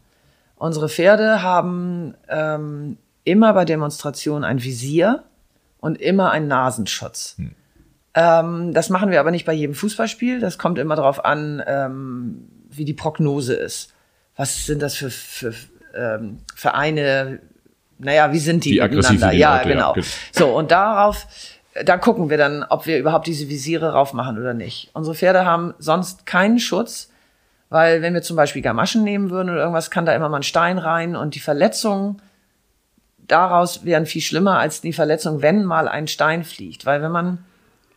Unsere Pferde haben ähm, immer bei Demonstrationen ein Visier und immer einen Nasenschutz. Hm. Ähm, das machen wir aber nicht bei jedem Fußballspiel. Das kommt immer darauf an, ähm, wie die Prognose ist. Was sind das für, für ähm, Vereine? Naja, wie sind die wie miteinander? Die ja, Leute, genau. Ja, so, und darauf, da gucken wir dann, ob wir überhaupt diese Visiere raufmachen oder nicht. Unsere Pferde haben sonst keinen Schutz, weil wenn wir zum Beispiel Gamaschen nehmen würden oder irgendwas, kann da immer mal ein Stein rein und die Verletzungen daraus wären viel schlimmer als die Verletzung, wenn mal ein Stein fliegt. Weil wenn man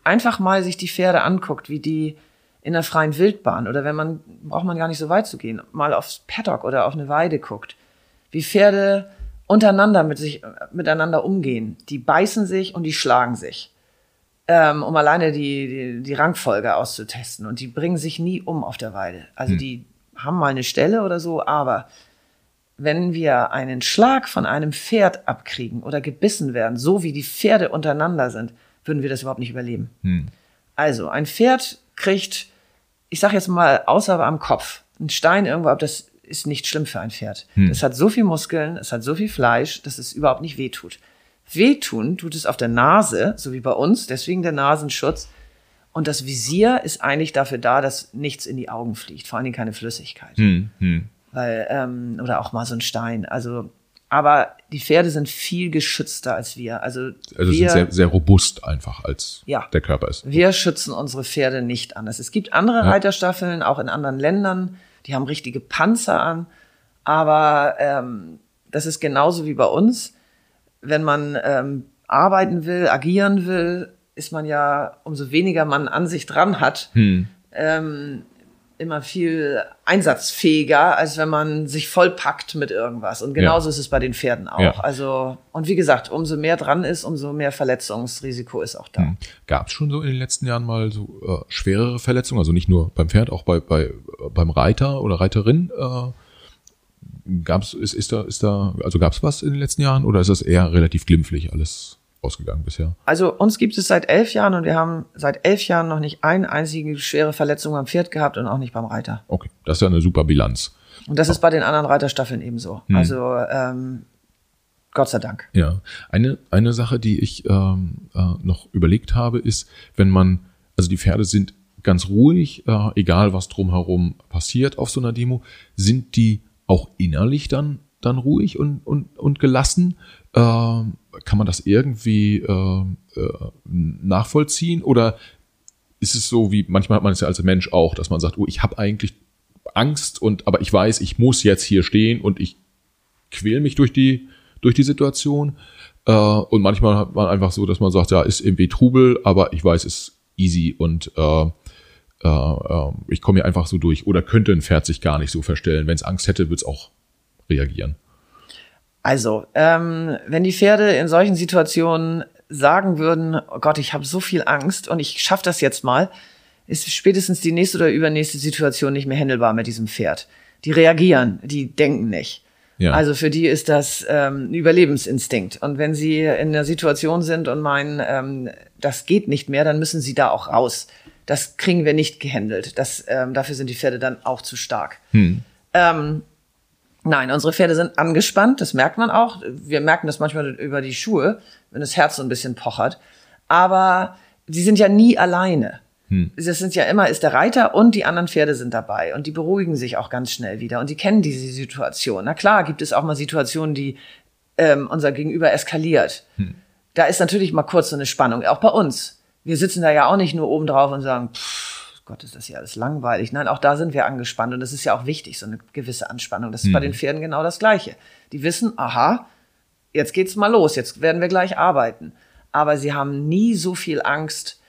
einfach mal sich die Pferde anguckt, wie die in der freien Wildbahn oder wenn man, braucht man gar nicht so weit zu gehen, mal aufs Paddock oder auf eine Weide guckt, wie Pferde untereinander mit sich, miteinander umgehen. Die beißen sich und die schlagen sich, ähm, um alleine die, die, die Rangfolge auszutesten. Und die bringen sich nie um auf der Weide. Also hm. die haben mal eine Stelle oder so, aber wenn wir einen Schlag von einem Pferd abkriegen oder gebissen werden, so wie die Pferde untereinander sind, würden wir das überhaupt nicht überleben. Hm. Also ein Pferd kriegt ich sage jetzt mal, außer am Kopf, ein Stein irgendwo, das ist nicht schlimm für ein Pferd. Hm. Das hat so viel Muskeln, es hat so viel Fleisch, dass es überhaupt nicht wehtut. Wehtun tut es auf der Nase, so wie bei uns, deswegen der Nasenschutz. Und das Visier ist eigentlich dafür da, dass nichts in die Augen fliegt, vor allen Dingen keine Flüssigkeit. Hm, hm. Weil, ähm, oder auch mal so ein Stein. Also aber die Pferde sind viel geschützter als wir. Also, also wir, sind sehr, sehr robust einfach, als ja, der Körper ist. Wir schützen unsere Pferde nicht anders. Es gibt andere ja. Reiterstaffeln, auch in anderen Ländern, die haben richtige Panzer an. Aber ähm, das ist genauso wie bei uns. Wenn man ähm, arbeiten will, agieren will, ist man ja, umso weniger man an sich dran hat, hm. ähm, immer viel einsatzfähiger, als wenn man sich vollpackt mit irgendwas. Und genauso ja. ist es bei den Pferden auch. Ja. Also, und wie gesagt, umso mehr dran ist, umso mehr Verletzungsrisiko ist auch da. Hm. Gab es schon so in den letzten Jahren mal so äh, schwerere Verletzungen? Also nicht nur beim Pferd, auch bei, bei beim Reiter oder Reiterin? Äh, gab's, ist, ist da, ist da, also gab es was in den letzten Jahren oder ist das eher relativ glimpflich alles? Ausgegangen bisher? Also uns gibt es seit elf Jahren und wir haben seit elf Jahren noch nicht eine einzige schwere Verletzung am Pferd gehabt und auch nicht beim Reiter. Okay, das ist ja eine super Bilanz. Und das ist bei den anderen Reiterstaffeln ebenso. Hm. Also ähm, Gott sei Dank. Ja, eine, eine Sache, die ich ähm, äh, noch überlegt habe, ist, wenn man, also die Pferde sind ganz ruhig, äh, egal was drumherum passiert auf so einer Demo, sind die auch innerlich dann, dann ruhig und, und, und gelassen? Ähm, kann man das irgendwie äh, äh, nachvollziehen? Oder ist es so, wie manchmal hat man es ja als Mensch auch, dass man sagt, oh, ich habe eigentlich Angst und aber ich weiß, ich muss jetzt hier stehen und ich quäl mich durch die durch die Situation. Äh, und manchmal hat man einfach so, dass man sagt, ja, ist irgendwie Trubel, aber ich weiß, es ist easy und äh, äh, äh ich komme hier einfach so durch. Oder könnte ein Pferd sich gar nicht so verstellen. Wenn es Angst hätte, wird es auch reagieren. Also, ähm, wenn die Pferde in solchen Situationen sagen würden, oh Gott, ich habe so viel Angst und ich schaffe das jetzt mal, ist spätestens die nächste oder übernächste Situation nicht mehr händelbar mit diesem Pferd. Die reagieren, die denken nicht. Ja. Also für die ist das ähm, ein Überlebensinstinkt. Und wenn sie in der Situation sind und meinen, ähm, das geht nicht mehr, dann müssen sie da auch raus. Das kriegen wir nicht gehandelt. Das, ähm, dafür sind die Pferde dann auch zu stark. Hm. Ähm, Nein, unsere Pferde sind angespannt, das merkt man auch. Wir merken das manchmal über die Schuhe, wenn das Herz so ein bisschen pochert. Aber sie sind ja nie alleine. Hm. Das sind ja immer, ist der Reiter und die anderen Pferde sind dabei und die beruhigen sich auch ganz schnell wieder und die kennen diese Situation. Na klar, gibt es auch mal Situationen, die ähm, unser Gegenüber eskaliert. Hm. Da ist natürlich mal kurz so eine Spannung, auch bei uns. Wir sitzen da ja auch nicht nur oben drauf und sagen, pff, Gott, ist das ja alles langweilig. Nein, auch da sind wir angespannt und das ist ja auch wichtig, so eine gewisse Anspannung. Das ist bei Mhm. den Pferden genau das Gleiche. Die wissen, aha, jetzt geht's mal los, jetzt werden wir gleich arbeiten. Aber sie haben nie so viel Angst,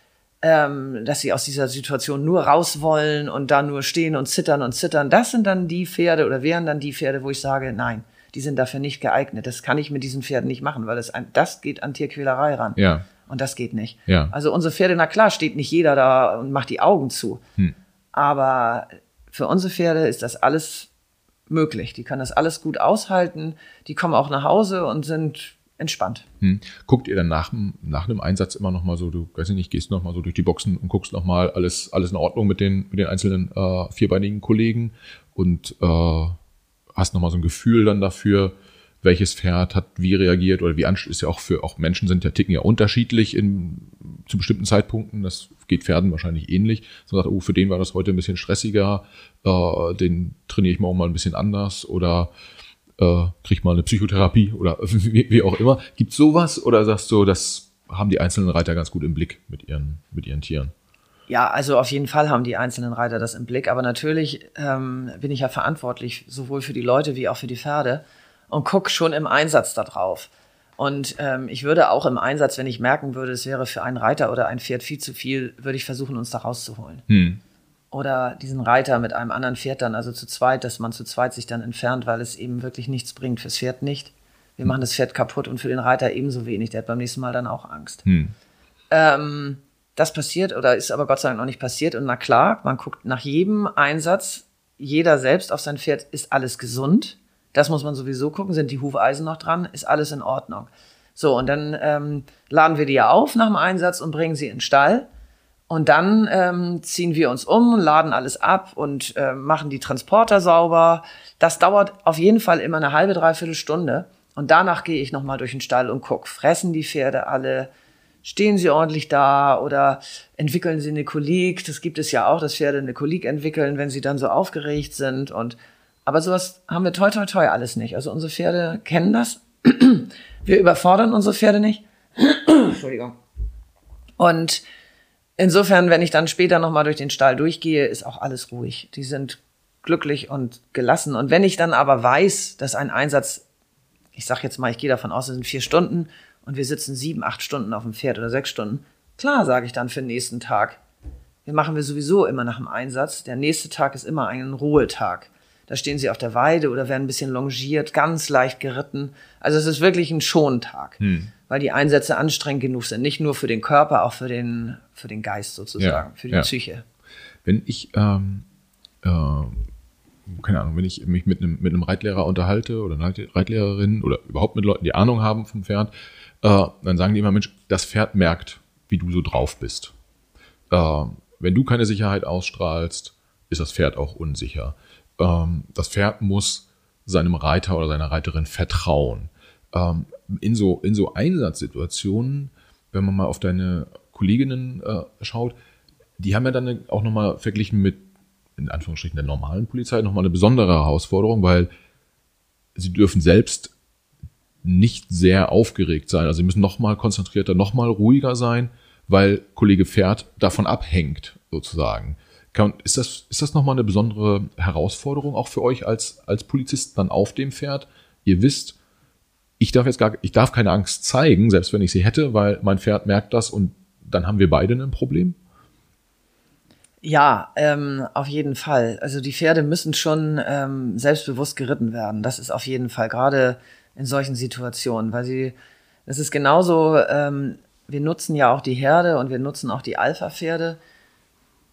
ähm, dass sie aus dieser Situation nur raus wollen und da nur stehen und zittern und zittern. Das sind dann die Pferde oder wären dann die Pferde, wo ich sage, nein, die sind dafür nicht geeignet. Das kann ich mit diesen Pferden nicht machen, weil das, ein, das geht an Tierquälerei ran. Ja. Und das geht nicht. Ja. Also unsere Pferde, na klar, steht nicht jeder da und macht die Augen zu. Hm. Aber für unsere Pferde ist das alles möglich. Die können das alles gut aushalten. Die kommen auch nach Hause und sind entspannt. Hm. Guckt ihr dann nach, dem- nach einem Einsatz immer noch mal so, du weiß ich nicht, gehst noch mal so durch die Boxen und guckst noch mal alles, alles in Ordnung mit den, mit den einzelnen äh, vierbeinigen Kollegen und äh, hast noch mal so ein Gefühl dann dafür, welches Pferd hat wie reagiert oder wie ist ja auch für auch Menschen sind ja ticken ja unterschiedlich in zu bestimmten Zeitpunkten. Das geht Pferden wahrscheinlich ähnlich. So sagt, oh, für den war das heute ein bisschen stressiger, äh, den trainiere ich mal auch mal ein bisschen anders oder äh, krieg mal eine Psychotherapie oder wie, wie auch immer. Gibt sowas oder sagst du, das haben die einzelnen Reiter ganz gut im Blick mit ihren, mit ihren Tieren? Ja, also auf jeden Fall haben die einzelnen Reiter das im Blick. Aber natürlich ähm, bin ich ja verantwortlich, sowohl für die Leute wie auch für die Pferde und guck schon im Einsatz da drauf. Und ähm, ich würde auch im Einsatz, wenn ich merken würde, es wäre für einen Reiter oder ein Pferd viel zu viel, würde ich versuchen, uns da rauszuholen. Hm. Oder diesen Reiter mit einem anderen Pferd dann, also zu zweit, dass man zu zweit sich dann entfernt, weil es eben wirklich nichts bringt. Fürs Pferd nicht. Wir machen das Pferd kaputt und für den Reiter ebenso wenig. Der hat beim nächsten Mal dann auch Angst. Hm. Ähm, das passiert oder ist aber Gott sei Dank noch nicht passiert. Und na klar, man guckt nach jedem Einsatz, jeder selbst auf sein Pferd, ist alles gesund. Das muss man sowieso gucken. Sind die Hufeisen noch dran? Ist alles in Ordnung? So, und dann ähm, laden wir die ja auf nach dem Einsatz und bringen sie in den Stall. Und dann ähm, ziehen wir uns um, laden alles ab und äh, machen die Transporter sauber. Das dauert auf jeden Fall immer eine halbe, dreiviertel Stunde. Und danach gehe ich nochmal durch den Stall und guck, fressen die Pferde alle? Stehen sie ordentlich da oder entwickeln sie eine Kolik? Das gibt es ja auch, dass Pferde eine Kolik entwickeln, wenn sie dann so aufgeregt sind. Und aber sowas haben wir toi toi toi alles nicht. Also unsere Pferde kennen das. Wir überfordern unsere Pferde nicht. Entschuldigung. Und insofern, wenn ich dann später nochmal durch den Stall durchgehe, ist auch alles ruhig. Die sind glücklich und gelassen. Und wenn ich dann aber weiß, dass ein Einsatz, ich sag jetzt mal, ich gehe davon aus, es sind vier Stunden und wir sitzen sieben, acht Stunden auf dem Pferd oder sechs Stunden, klar sage ich dann für den nächsten Tag. Wir machen wir sowieso immer nach dem Einsatz. Der nächste Tag ist immer ein Ruhetag. Da stehen sie auf der Weide oder werden ein bisschen longiert, ganz leicht geritten. Also es ist wirklich ein Schontag, weil die Einsätze anstrengend genug sind. Nicht nur für den Körper, auch für den, für den Geist sozusagen, Ja, für die ja. Psyche. Wenn ich, ähm, äh, keine Ahnung, wenn ich mich mit einem, mit einem Reitlehrer unterhalte oder einer Reit- Reitlehrerin oder überhaupt mit Leuten, die Ahnung haben vom Pferd, äh, dann sagen die immer, Mensch, das Pferd merkt, wie du so drauf bist. Äh, wenn du keine Sicherheit ausstrahlst, ist das Pferd auch unsicher. Ähm, das Pferd muss seinem Reiter oder seiner Reiterin vertrauen. Ähm, in, so, in so Einsatzsituationen, wenn man mal auf deine Kolleginnen äh, schaut, die haben ja dann auch nochmal verglichen mit, in Anführungsstrichen, der normalen Polizei nochmal eine besondere Herausforderung, weil sie dürfen selbst nicht sehr aufgeregt sein. Also sie müssen nochmal konzentrierter, nochmal ruhiger sein, weil Kollege Pferd davon abhängt, sozusagen. Kann, ist das, ist das nochmal eine besondere Herausforderung auch für euch als, als Polizisten dann auf dem Pferd? Ihr wisst, ich darf jetzt gar, ich darf keine Angst zeigen, selbst wenn ich sie hätte, weil mein Pferd merkt das und dann haben wir beide ein Problem? Ja, ähm, auf jeden Fall. Also die Pferde müssen schon ähm, selbstbewusst geritten werden. Das ist auf jeden Fall gerade in solchen Situationen, weil sie, es ist genauso, ähm, wir nutzen ja auch die Herde und wir nutzen auch die Alpha-Pferde,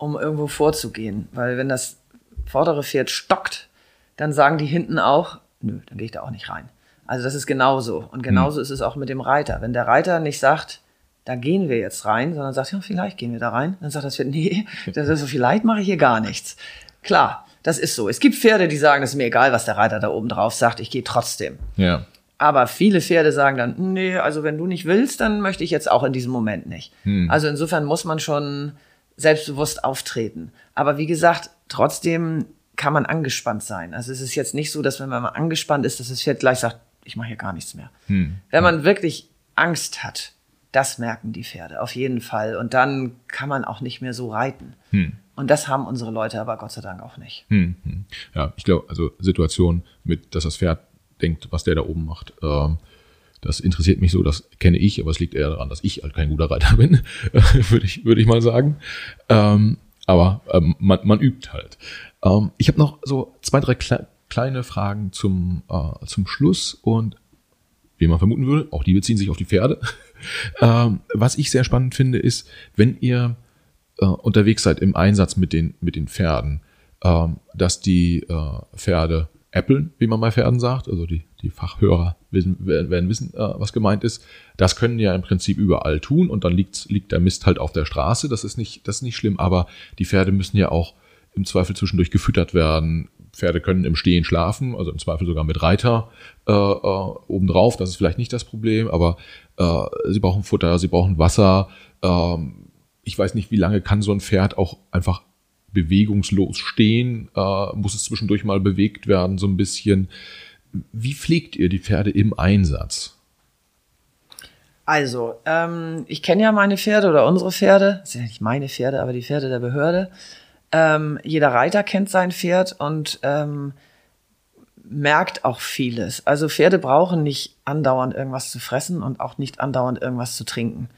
um irgendwo vorzugehen. Weil wenn das vordere Pferd stockt, dann sagen die hinten auch, nö, dann gehe ich da auch nicht rein. Also das ist genauso. Und genauso ist es auch mit dem Reiter. Wenn der Reiter nicht sagt, da gehen wir jetzt rein, sondern sagt, ja, vielleicht gehen wir da rein. Dann sagt das Pferd, nee, das ist so, vielleicht mache ich hier gar nichts. Klar, das ist so. Es gibt Pferde, die sagen, es ist mir egal, was der Reiter da oben drauf sagt, ich gehe trotzdem. Ja. Aber viele Pferde sagen dann, nee, also wenn du nicht willst, dann möchte ich jetzt auch in diesem Moment nicht. Also insofern muss man schon selbstbewusst auftreten. Aber wie gesagt, trotzdem kann man angespannt sein. Also es ist jetzt nicht so, dass wenn man mal angespannt ist, dass das Pferd gleich sagt, ich mache hier gar nichts mehr. Wenn man wirklich Angst hat, das merken die Pferde auf jeden Fall. Und dann kann man auch nicht mehr so reiten. Und Und das haben unsere Leute aber Gott sei Dank auch nicht. Hm, hm. Ja, ich glaube, also Situation mit, dass das Pferd denkt, was der da oben macht, ähm, das interessiert mich so, das kenne ich, aber es liegt eher daran, dass ich halt kein guter Reiter bin, würde ich, würde ich mal sagen. Ähm, aber ähm, man, man übt halt. Ähm, ich habe noch so zwei, drei kle kleine Fragen zum, äh, zum Schluss und wie man vermuten würde, auch die beziehen sich auf die Pferde. ähm, was ich sehr spannend finde, ist, wenn ihr äh, unterwegs seid im Einsatz mit den, mit den Pferden, ähm, dass die äh, Pferde äppeln, wie man bei Pferden sagt, also die, die Fachhörer wissen, werden wissen, äh, was gemeint ist. Das können ja im Prinzip überall tun und dann liegt, liegt der Mist halt auf der Straße. Das ist nicht, das ist nicht schlimm, aber die Pferde müssen ja auch im Zweifel zwischendurch gefüttert werden. Pferde können im Stehen schlafen, also im Zweifel sogar mit Reiter äh, äh, obendrauf. Das ist vielleicht nicht das Problem, aber äh, sie brauchen Futter, sie brauchen Wasser. Ähm, ich weiß nicht, wie lange kann so ein Pferd auch einfach bewegungslos stehen? Äh, muss es zwischendurch mal bewegt werden, so ein bisschen? Wie pflegt ihr die Pferde im Einsatz? Also, ähm, ich kenne ja meine Pferde oder unsere Pferde. Das sind ja nicht meine Pferde, aber die Pferde der Behörde. Ähm, jeder Reiter kennt sein Pferd und ähm, merkt auch vieles. Also Pferde brauchen nicht andauernd irgendwas zu fressen und auch nicht andauernd irgendwas zu trinken.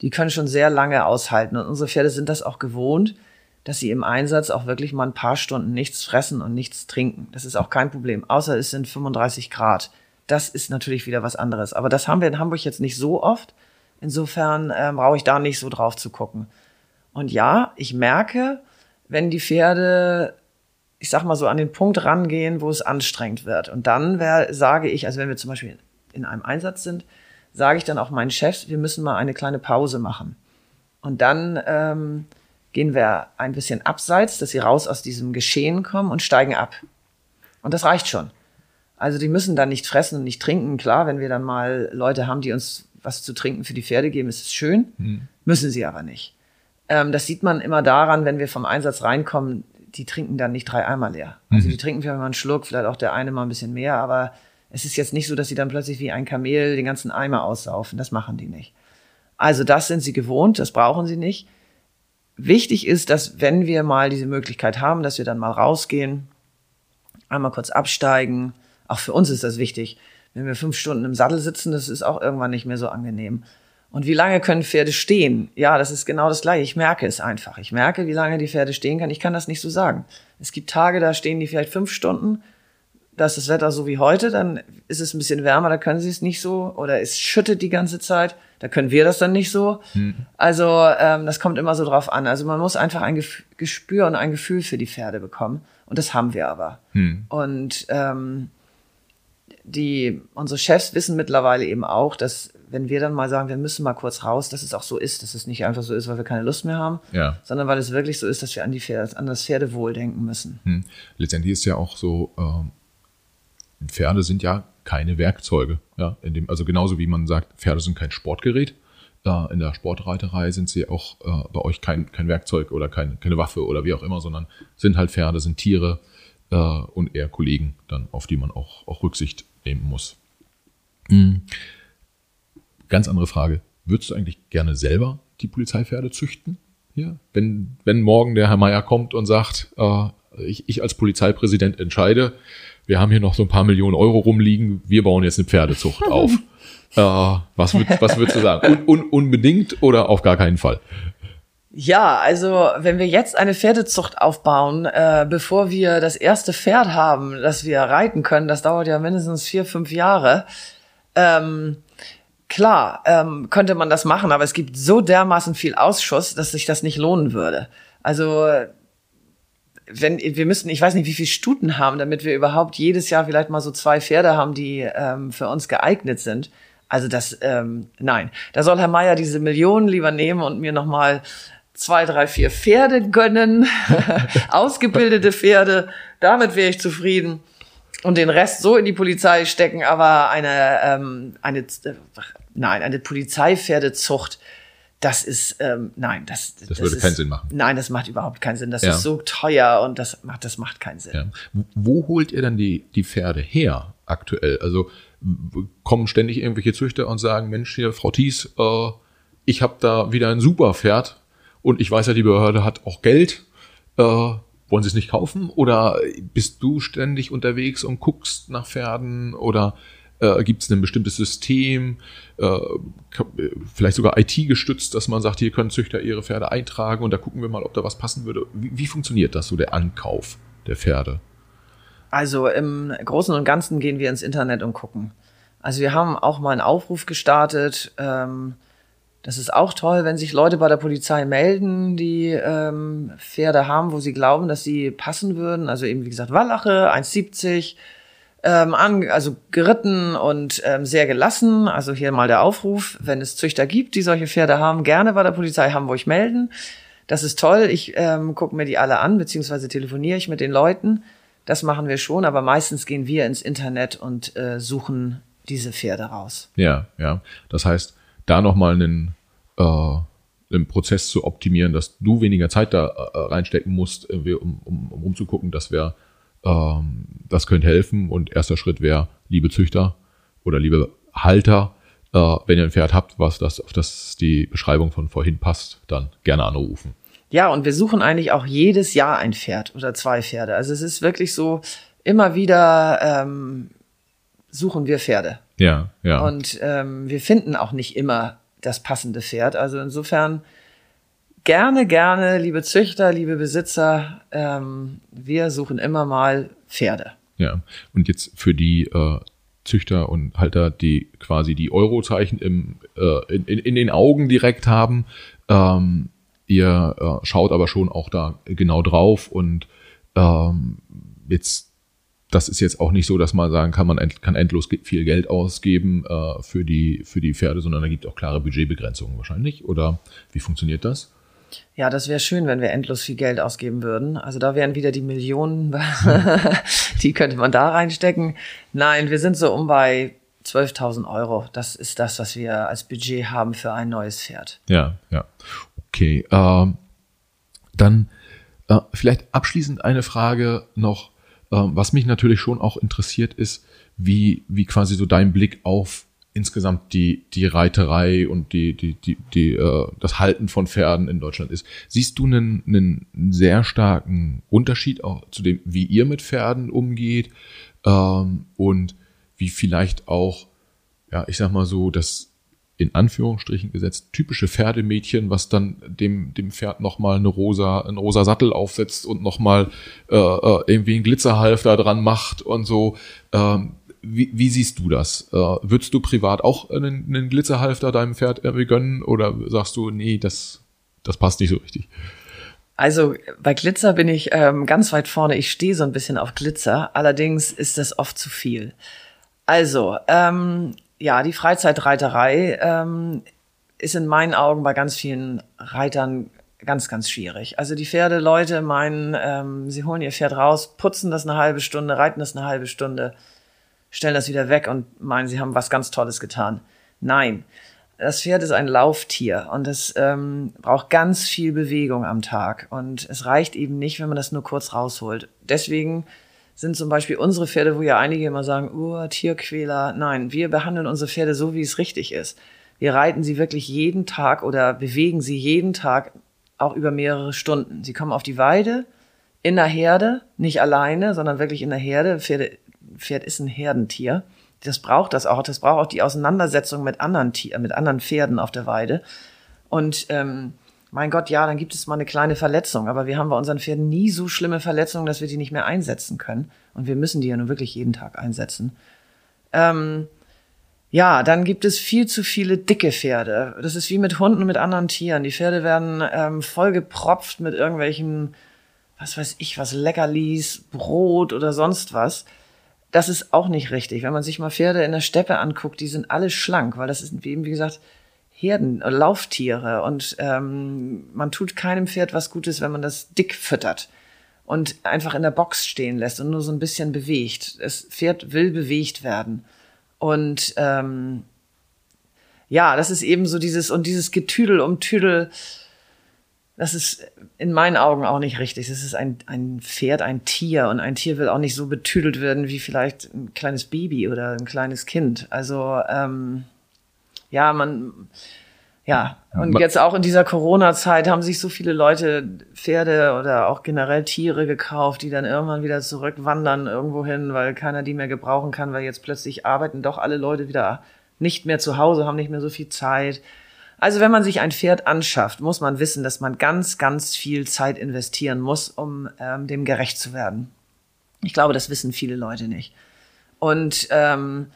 Die können schon sehr lange aushalten und unsere Pferde sind das auch gewohnt, dass sie im Einsatz auch wirklich mal ein paar Stunden nichts fressen und nichts trinken. Das ist auch kein Problem, außer es sind 35 Grad. Das ist natürlich wieder was anderes. Aber das haben wir in Hamburg jetzt nicht so oft. Insofern äh, brauche ich da nicht so drauf zu gucken. Und ja, ich merke, wenn die Pferde, ich sag mal so, an den Punkt rangehen, wo es anstrengend wird. Und dann wär, sage ich, also wenn wir zum Beispiel in einem Einsatz sind, sage ich dann auch meinen Chefs, wir müssen mal eine kleine Pause machen. Und dann ähm, gehen wir ein bisschen abseits, dass sie raus aus diesem Geschehen kommen und steigen ab. Und das reicht schon. Also die müssen dann nicht fressen und nicht trinken. Klar, wenn wir dann mal Leute haben, die uns was zu trinken für die Pferde geben, ist es schön. Hm. Müssen sie aber nicht. Ähm, das sieht man immer daran, wenn wir vom Einsatz reinkommen, die trinken dann nicht drei Eimer leer. Also mhm. die trinken vielleicht mal einen Schluck, vielleicht auch der eine mal ein bisschen mehr, aber es ist jetzt nicht so, dass sie dann plötzlich wie ein Kamel den ganzen Eimer aussaufen. Das machen die nicht. Also das sind sie gewohnt, das brauchen sie nicht. Wichtig ist, dass wenn wir mal diese Möglichkeit haben, dass wir dann mal rausgehen, einmal kurz absteigen. Auch für uns ist das wichtig. Wenn wir fünf Stunden im Sattel sitzen, das ist auch irgendwann nicht mehr so angenehm. Und wie lange können Pferde stehen? Ja, das ist genau das Gleiche. Ich merke es einfach. Ich merke, wie lange die Pferde stehen können. Ich kann das nicht so sagen. Es gibt Tage, da stehen die vielleicht fünf Stunden. Da ist das Wetter so wie heute, dann ist es ein bisschen wärmer, da können sie es nicht so. Oder es schüttet die ganze Zeit, da können wir das dann nicht so. Hm. Also ähm, das kommt immer so drauf an. Also man muss einfach ein Gespür und ein Gefühl für die Pferde bekommen. Und das haben wir aber. Hm. Und ähm, die, unsere Chefs wissen mittlerweile eben auch, dass wenn wir dann mal sagen, wir müssen mal kurz raus, dass es auch so ist, dass es nicht einfach so ist, weil wir keine Lust mehr haben, ja. sondern weil es wirklich so ist, dass wir an, die Pferde, an das Pferdewohl denken müssen. Hm. Letztendlich ist ja auch so, äh, Pferde sind ja keine Werkzeuge. Ja, dem, also genauso wie man sagt, Pferde sind kein Sportgerät. Äh, in der Sportreiterei sind sie auch äh, bei euch kein, kein Werkzeug oder kein, keine Waffe oder wie auch immer, sondern sind halt Pferde, sind Tiere äh, und eher Kollegen, dann, auf die man auch, auch Rücksicht nehmen muss. Mhm. Ganz andere Frage. Würdest du eigentlich gerne selber die Polizeipferde züchten? Hier? Wenn, wenn morgen der Herr Meier kommt und sagt, äh, ich, ich als Polizeipräsident entscheide, wir haben hier noch so ein paar Millionen Euro rumliegen, wir bauen jetzt eine Pferdezucht auf. äh, was, würd, was würdest du sagen? Un, un, unbedingt oder auf gar keinen Fall? Ja, also wenn wir jetzt eine Pferdezucht aufbauen, äh, bevor wir das erste Pferd haben, das wir reiten können, das dauert ja mindestens vier, fünf Jahre. Ähm, klar, ähm, könnte man das machen, aber es gibt so dermaßen viel Ausschuss, dass sich das nicht lohnen würde. Also wenn wir müssen, ich weiß nicht, wie viel Stuten haben, damit wir überhaupt jedes Jahr vielleicht mal so zwei Pferde haben, die ähm, für uns geeignet sind. Also das, ähm, nein, da soll Herr Meier diese Millionen lieber nehmen und mir noch mal zwei, drei, vier Pferde gönnen, ausgebildete Pferde. Damit wäre ich zufrieden und den Rest so in die Polizei stecken. Aber eine, ähm, eine, äh, nein, eine Polizeipferdezucht, das ist, ähm, nein, das, das, das würde ist, keinen Sinn machen. Nein, das macht überhaupt keinen Sinn. Das ja. ist so teuer und das macht, das macht keinen Sinn. Ja. Wo holt ihr dann die, die Pferde her aktuell? Also kommen ständig irgendwelche Züchter und sagen, Mensch, hier, Frau Thies, äh, ich habe da wieder ein super Pferd und ich weiß ja, die Behörde hat auch Geld. Äh, wollen sie es nicht kaufen? Oder bist du ständig unterwegs und guckst nach Pferden? Oder äh, gibt es ein bestimmtes System, äh, vielleicht sogar IT-gestützt, dass man sagt, hier können Züchter ihre Pferde eintragen und da gucken wir mal, ob da was passen würde. Wie, wie funktioniert das so, der Ankauf der Pferde? Also im Großen und Ganzen gehen wir ins Internet und gucken. Also wir haben auch mal einen Aufruf gestartet. Ähm, das ist auch toll, wenn sich Leute bei der Polizei melden, die ähm, Pferde haben, wo sie glauben, dass sie passen würden. Also eben, wie gesagt, Wallache, 1,70, ähm, an, also geritten und ähm, sehr gelassen. Also hier mal der Aufruf, wenn es Züchter gibt, die solche Pferde haben, gerne bei der Polizei Hamburg melden. Das ist toll. Ich ähm, gucke mir die alle an, beziehungsweise telefoniere ich mit den Leuten. Das machen wir schon, aber meistens gehen wir ins Internet und äh, suchen diese Pferde raus. Ja, ja. Das heißt, da nochmal einen, äh, einen Prozess zu optimieren, dass du weniger Zeit da äh, reinstecken musst, äh, um, um, um umzugucken, das wäre, ähm, das könnte helfen. Und erster Schritt wäre, liebe Züchter oder liebe Halter, äh, wenn ihr ein Pferd habt, was das, auf das die Beschreibung von vorhin passt, dann gerne anrufen. Ja, und wir suchen eigentlich auch jedes Jahr ein Pferd oder zwei Pferde. Also es ist wirklich so, immer wieder ähm, suchen wir Pferde. Ja, ja. Und ähm, wir finden auch nicht immer das passende Pferd. Also insofern gerne, gerne, liebe Züchter, liebe Besitzer, ähm, wir suchen immer mal Pferde. Ja, und jetzt für die äh, Züchter und Halter, die quasi die Eurozeichen im, äh, in, in, den Augen direkt haben, ähm, ihr äh, schaut aber schon auch da genau drauf und ähm, jetzt das ist jetzt auch nicht so, dass man sagen kann, man end, kann endlos viel Geld ausgeben äh, für, die, für die Pferde, sondern da gibt es auch klare Budgetbegrenzungen wahrscheinlich. Oder wie funktioniert das? Ja, das wäre schön, wenn wir endlos viel Geld ausgeben würden. Also da wären wieder die Millionen, die könnte man da reinstecken. Nein, wir sind so um bei 12.000 Euro. Das ist das, was wir als Budget haben für ein neues Pferd. Ja, ja. Okay. Ähm, dann äh, vielleicht abschließend eine Frage noch ähm, was mich natürlich schon auch interessiert ist, wie, wie quasi so dein Blick auf insgesamt die, die Reiterei und die, die, die, die, äh, das Halten von Pferden in Deutschland ist. Siehst du einen, einen sehr starken Unterschied auch zu dem, wie ihr mit Pferden umgeht ähm, und wie vielleicht auch, ja, ich sag mal so, das in Anführungsstrichen gesetzt typische Pferdemädchen, was dann dem, dem Pferd nochmal eine rosa, einen rosa Sattel aufsetzt und nochmal äh, äh, irgendwie einen Glitzerhalfter dran macht und so. Ähm, wie, wie siehst du das? Äh, würdest du privat auch einen, einen Glitzerhalfter deinem Pferd irgendwie gönnen oder sagst du, nee, das, das passt nicht so richtig? Also bei Glitzer bin ich ähm, ganz weit vorne. Ich stehe so ein bisschen auf Glitzer. Allerdings ist das oft zu viel. Also, ähm, ja, die Freizeitreiterei ähm, ist in meinen Augen bei ganz vielen Reitern ganz, ganz schwierig. Also die Pferdeleute meinen, ähm, sie holen ihr Pferd raus, putzen das eine halbe Stunde, reiten das eine halbe Stunde, stellen das wieder weg und meinen, sie haben was ganz Tolles getan. Nein, das Pferd ist ein Lauftier und es ähm, braucht ganz viel Bewegung am Tag und es reicht eben nicht, wenn man das nur kurz rausholt. Deswegen sind zum Beispiel unsere Pferde, wo ja einige immer sagen, oh, Tierquäler. Nein, wir behandeln unsere Pferde so, wie es richtig ist. Wir reiten sie wirklich jeden Tag oder bewegen sie jeden Tag auch über mehrere Stunden. Sie kommen auf die Weide in der Herde, nicht alleine, sondern wirklich in der Herde. Pferde, Pferd ist ein Herdentier. Das braucht das auch. Das braucht auch die Auseinandersetzung mit anderen Tieren, mit anderen Pferden auf der Weide. Und ähm, mein Gott, ja, dann gibt es mal eine kleine Verletzung, aber wir haben bei unseren Pferden nie so schlimme Verletzungen, dass wir die nicht mehr einsetzen können. Und wir müssen die ja nun wirklich jeden Tag einsetzen. Ähm, ja, dann gibt es viel zu viele dicke Pferde. Das ist wie mit Hunden und mit anderen Tieren. Die Pferde werden ähm, vollgepropft mit irgendwelchen, was weiß ich, was Leckerlis, Brot oder sonst was. Das ist auch nicht richtig. Wenn man sich mal Pferde in der Steppe anguckt, die sind alle schlank, weil das ist eben, wie gesagt, Herden, äh, Lauftiere und ähm, man tut keinem Pferd was Gutes, wenn man das dick füttert und einfach in der Box stehen lässt und nur so ein bisschen bewegt. Das Pferd will bewegt werden und ähm, ja, das ist eben so dieses und dieses Getüdel um Tüdel. Das ist in meinen Augen auch nicht richtig. Das ist ein, ein Pferd, ein Tier und ein Tier will auch nicht so betüdelt werden wie vielleicht ein kleines Baby oder ein kleines Kind. Also ähm, ja, man, Ja, und jetzt auch in dieser Corona-Zeit haben sich so viele Leute Pferde oder auch generell Tiere gekauft, die dann irgendwann wieder zurückwandern irgendwo hin, weil keiner die mehr gebrauchen kann, weil jetzt plötzlich arbeiten doch alle Leute wieder nicht mehr zu Hause, haben nicht mehr so viel Zeit. Also wenn man sich ein Pferd anschafft, muss man wissen, dass man ganz, ganz viel Zeit investieren muss, um ähm, dem gerecht zu werden. Ich glaube, das wissen viele Leute nicht. Und ähm,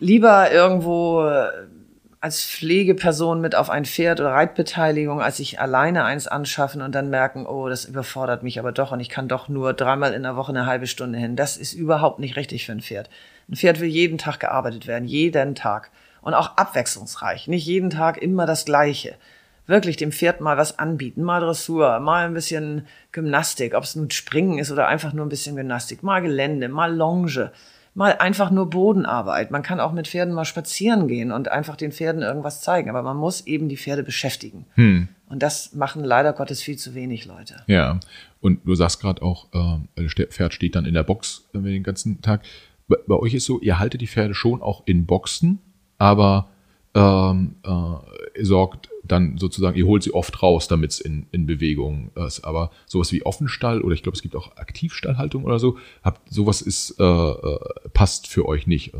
lieber irgendwo äh, als Pflegeperson mit auf ein Pferd oder Reitbeteiligung, als sich alleine eins anschaffen und dann merken, oh, das überfordert mich aber doch und ich kann doch nur dreimal in der Woche eine halbe Stunde hin. Das ist überhaupt nicht richtig für ein Pferd. Ein Pferd will jeden Tag gearbeitet werden, jeden Tag. Und auch abwechslungsreich, nicht jeden Tag immer das Gleiche. Wirklich dem Pferd mal was anbieten, mal Dressur, mal ein bisschen Gymnastik, ob es nun Springen ist oder einfach nur ein bisschen Gymnastik, mal Gelände, mal Longe mal einfach nur Bodenarbeit. Man kann auch mit Pferden mal spazieren gehen und einfach den Pferden irgendwas zeigen. Aber man muss eben die Pferde beschäftigen. Hm. Und das machen leider Gottes viel zu wenig Leute. Ja. Und du sagst gerade auch, äh, das Pferd steht dann in der Box äh, den ganzen Tag. Bei, bei euch ist so, ihr haltet die Pferde schon auch in Boxen, aber ähm, äh, sorgt dann sozusagen, ihr holt sie oft raus, damit es in, in Bewegung ist. Aber sowas wie Offenstall oder ich glaube, es gibt auch Aktivstallhaltung oder so, habt, sowas ist, äh, äh, passt für euch nicht.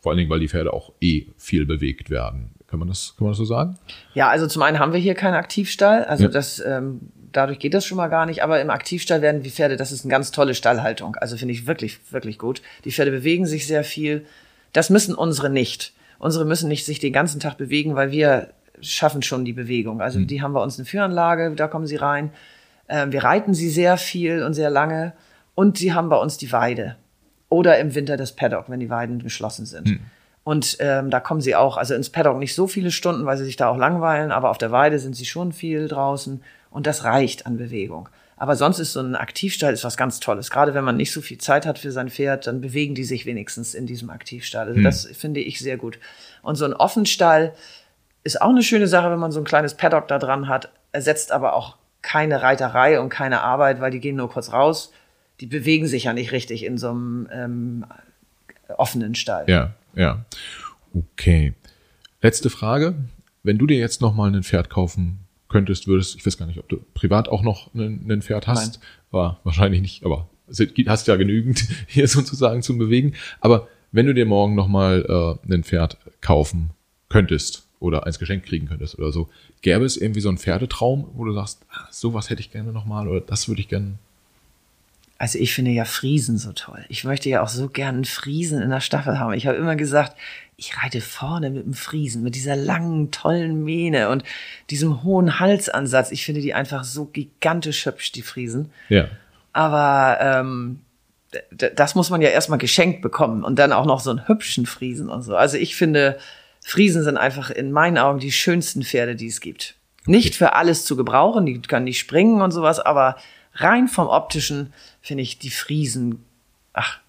Vor allen Dingen, weil die Pferde auch eh viel bewegt werden. Kann man das, kann man das so sagen? Ja, also zum einen haben wir hier keinen Aktivstall. Also ja. das, ähm, dadurch geht das schon mal gar nicht. Aber im Aktivstall werden die Pferde, das ist eine ganz tolle Stallhaltung. Also finde ich wirklich, wirklich gut. Die Pferde bewegen sich sehr viel. Das müssen unsere nicht. Unsere müssen nicht sich den ganzen Tag bewegen, weil wir schaffen schon die Bewegung. Also mhm. die haben bei uns eine Führanlage, da kommen sie rein. Ähm, wir reiten sie sehr viel und sehr lange. Und sie haben bei uns die Weide. Oder im Winter das Paddock, wenn die Weiden geschlossen sind. Mhm. Und ähm, da kommen sie auch, also ins Paddock nicht so viele Stunden, weil sie sich da auch langweilen, aber auf der Weide sind sie schon viel draußen und das reicht an Bewegung. Aber sonst ist so ein Aktivstall ist was ganz Tolles. Gerade wenn man nicht so viel Zeit hat für sein Pferd, dann bewegen die sich wenigstens in diesem Aktivstall. Also mhm. das finde ich sehr gut. Und so ein Offenstall, ist auch eine schöne Sache, wenn man so ein kleines Paddock da dran hat, ersetzt aber auch keine Reiterei und keine Arbeit, weil die gehen nur kurz raus. Die bewegen sich ja nicht richtig in so einem ähm, offenen Stall. Ja, ja. Okay. Letzte Frage. Wenn du dir jetzt noch mal ein Pferd kaufen könntest, würdest, ich weiß gar nicht, ob du privat auch noch ein Pferd hast, Nein. war wahrscheinlich nicht, aber hast ja genügend hier sozusagen zum Bewegen. Aber wenn du dir morgen noch mal äh, ein Pferd kaufen könntest, oder eins geschenkt kriegen könntest oder so. Gäbe es irgendwie so einen Pferdetraum, wo du sagst, ah, sowas hätte ich gerne nochmal oder das würde ich gerne. Also ich finde ja Friesen so toll. Ich möchte ja auch so gerne einen Friesen in der Staffel haben. Ich habe immer gesagt, ich reite vorne mit dem Friesen, mit dieser langen, tollen Mähne und diesem hohen Halsansatz. Ich finde die einfach so gigantisch hübsch, die Friesen. Ja. Aber ähm, das muss man ja erstmal geschenkt bekommen und dann auch noch so einen hübschen Friesen und so. Also ich finde, Friesen sind einfach in meinen Augen die schönsten Pferde, die es gibt. Nicht für alles zu gebrauchen, die können nicht springen und sowas, aber rein vom optischen finde ich die Friesen, ach,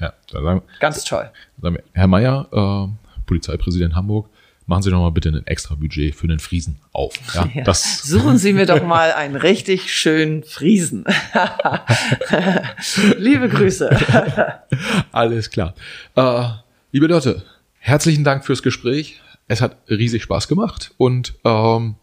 ja, sagen, ganz toll. Sagen wir, Herr Mayer, äh, Polizeipräsident Hamburg, machen Sie doch mal bitte ein extra Budget für den Friesen auf. Ja, ja. Das Suchen Sie mir doch mal einen richtig schönen Friesen. Liebe Grüße. Alles klar. Äh, liebe Leute, herzlichen Dank fürs Gespräch. Es hat riesig Spaß gemacht und ähm,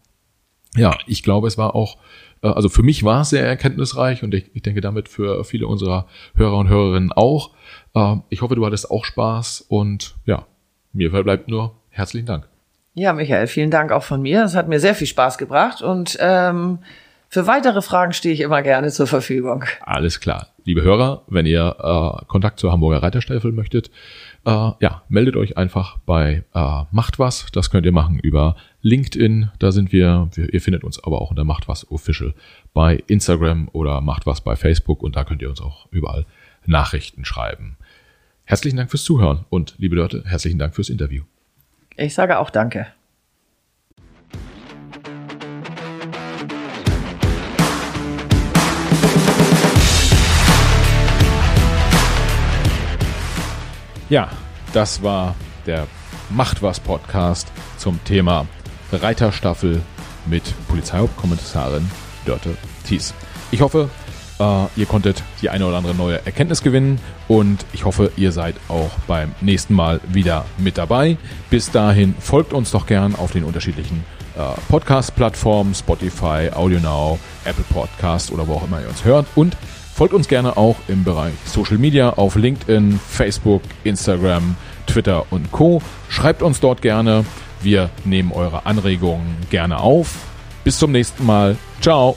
ja, ich glaube, es war auch, äh, also für mich war es sehr erkenntnisreich und ich, ich denke damit für viele unserer Hörer und Hörerinnen auch. Äh, ich hoffe, du hattest auch Spaß und ja, mir verbleibt nur herzlichen Dank. Ja, Michael, vielen Dank auch von mir. Es hat mir sehr viel Spaß gebracht und ähm, für weitere Fragen stehe ich immer gerne zur Verfügung. Alles klar. Liebe Hörer, wenn ihr äh, Kontakt zur Hamburger Reiterstaffel möchtet, äh, ja, meldet euch einfach bei äh, Macht was. Das könnt ihr machen über LinkedIn. Da sind wir, wir. Ihr findet uns aber auch unter Macht was Official bei Instagram oder Macht was bei Facebook und da könnt ihr uns auch überall Nachrichten schreiben. Herzlichen Dank fürs Zuhören und liebe Leute, herzlichen Dank fürs Interview. Ich sage auch Danke. Ja, das war der Macht was Podcast zum Thema Reiterstaffel mit Polizeihauptkommissarin Dörte Thies. Ich hoffe, Äh, ihr konntet die eine oder andere neue Erkenntnis gewinnen und ich hoffe, ihr seid auch beim nächsten Mal wieder mit dabei. Bis dahin folgt uns doch gern auf den unterschiedlichen äh, Podcast-Plattformen, Spotify, AudioNow, Apple Podcast oder wo auch immer ihr uns hört und folgt uns gerne auch im Bereich Social Media auf LinkedIn, Facebook, Instagram, Twitter und Co. Schreibt uns dort gerne. Wir nehmen eure Anregungen gerne auf. Bis zum nächsten Mal. Ciao.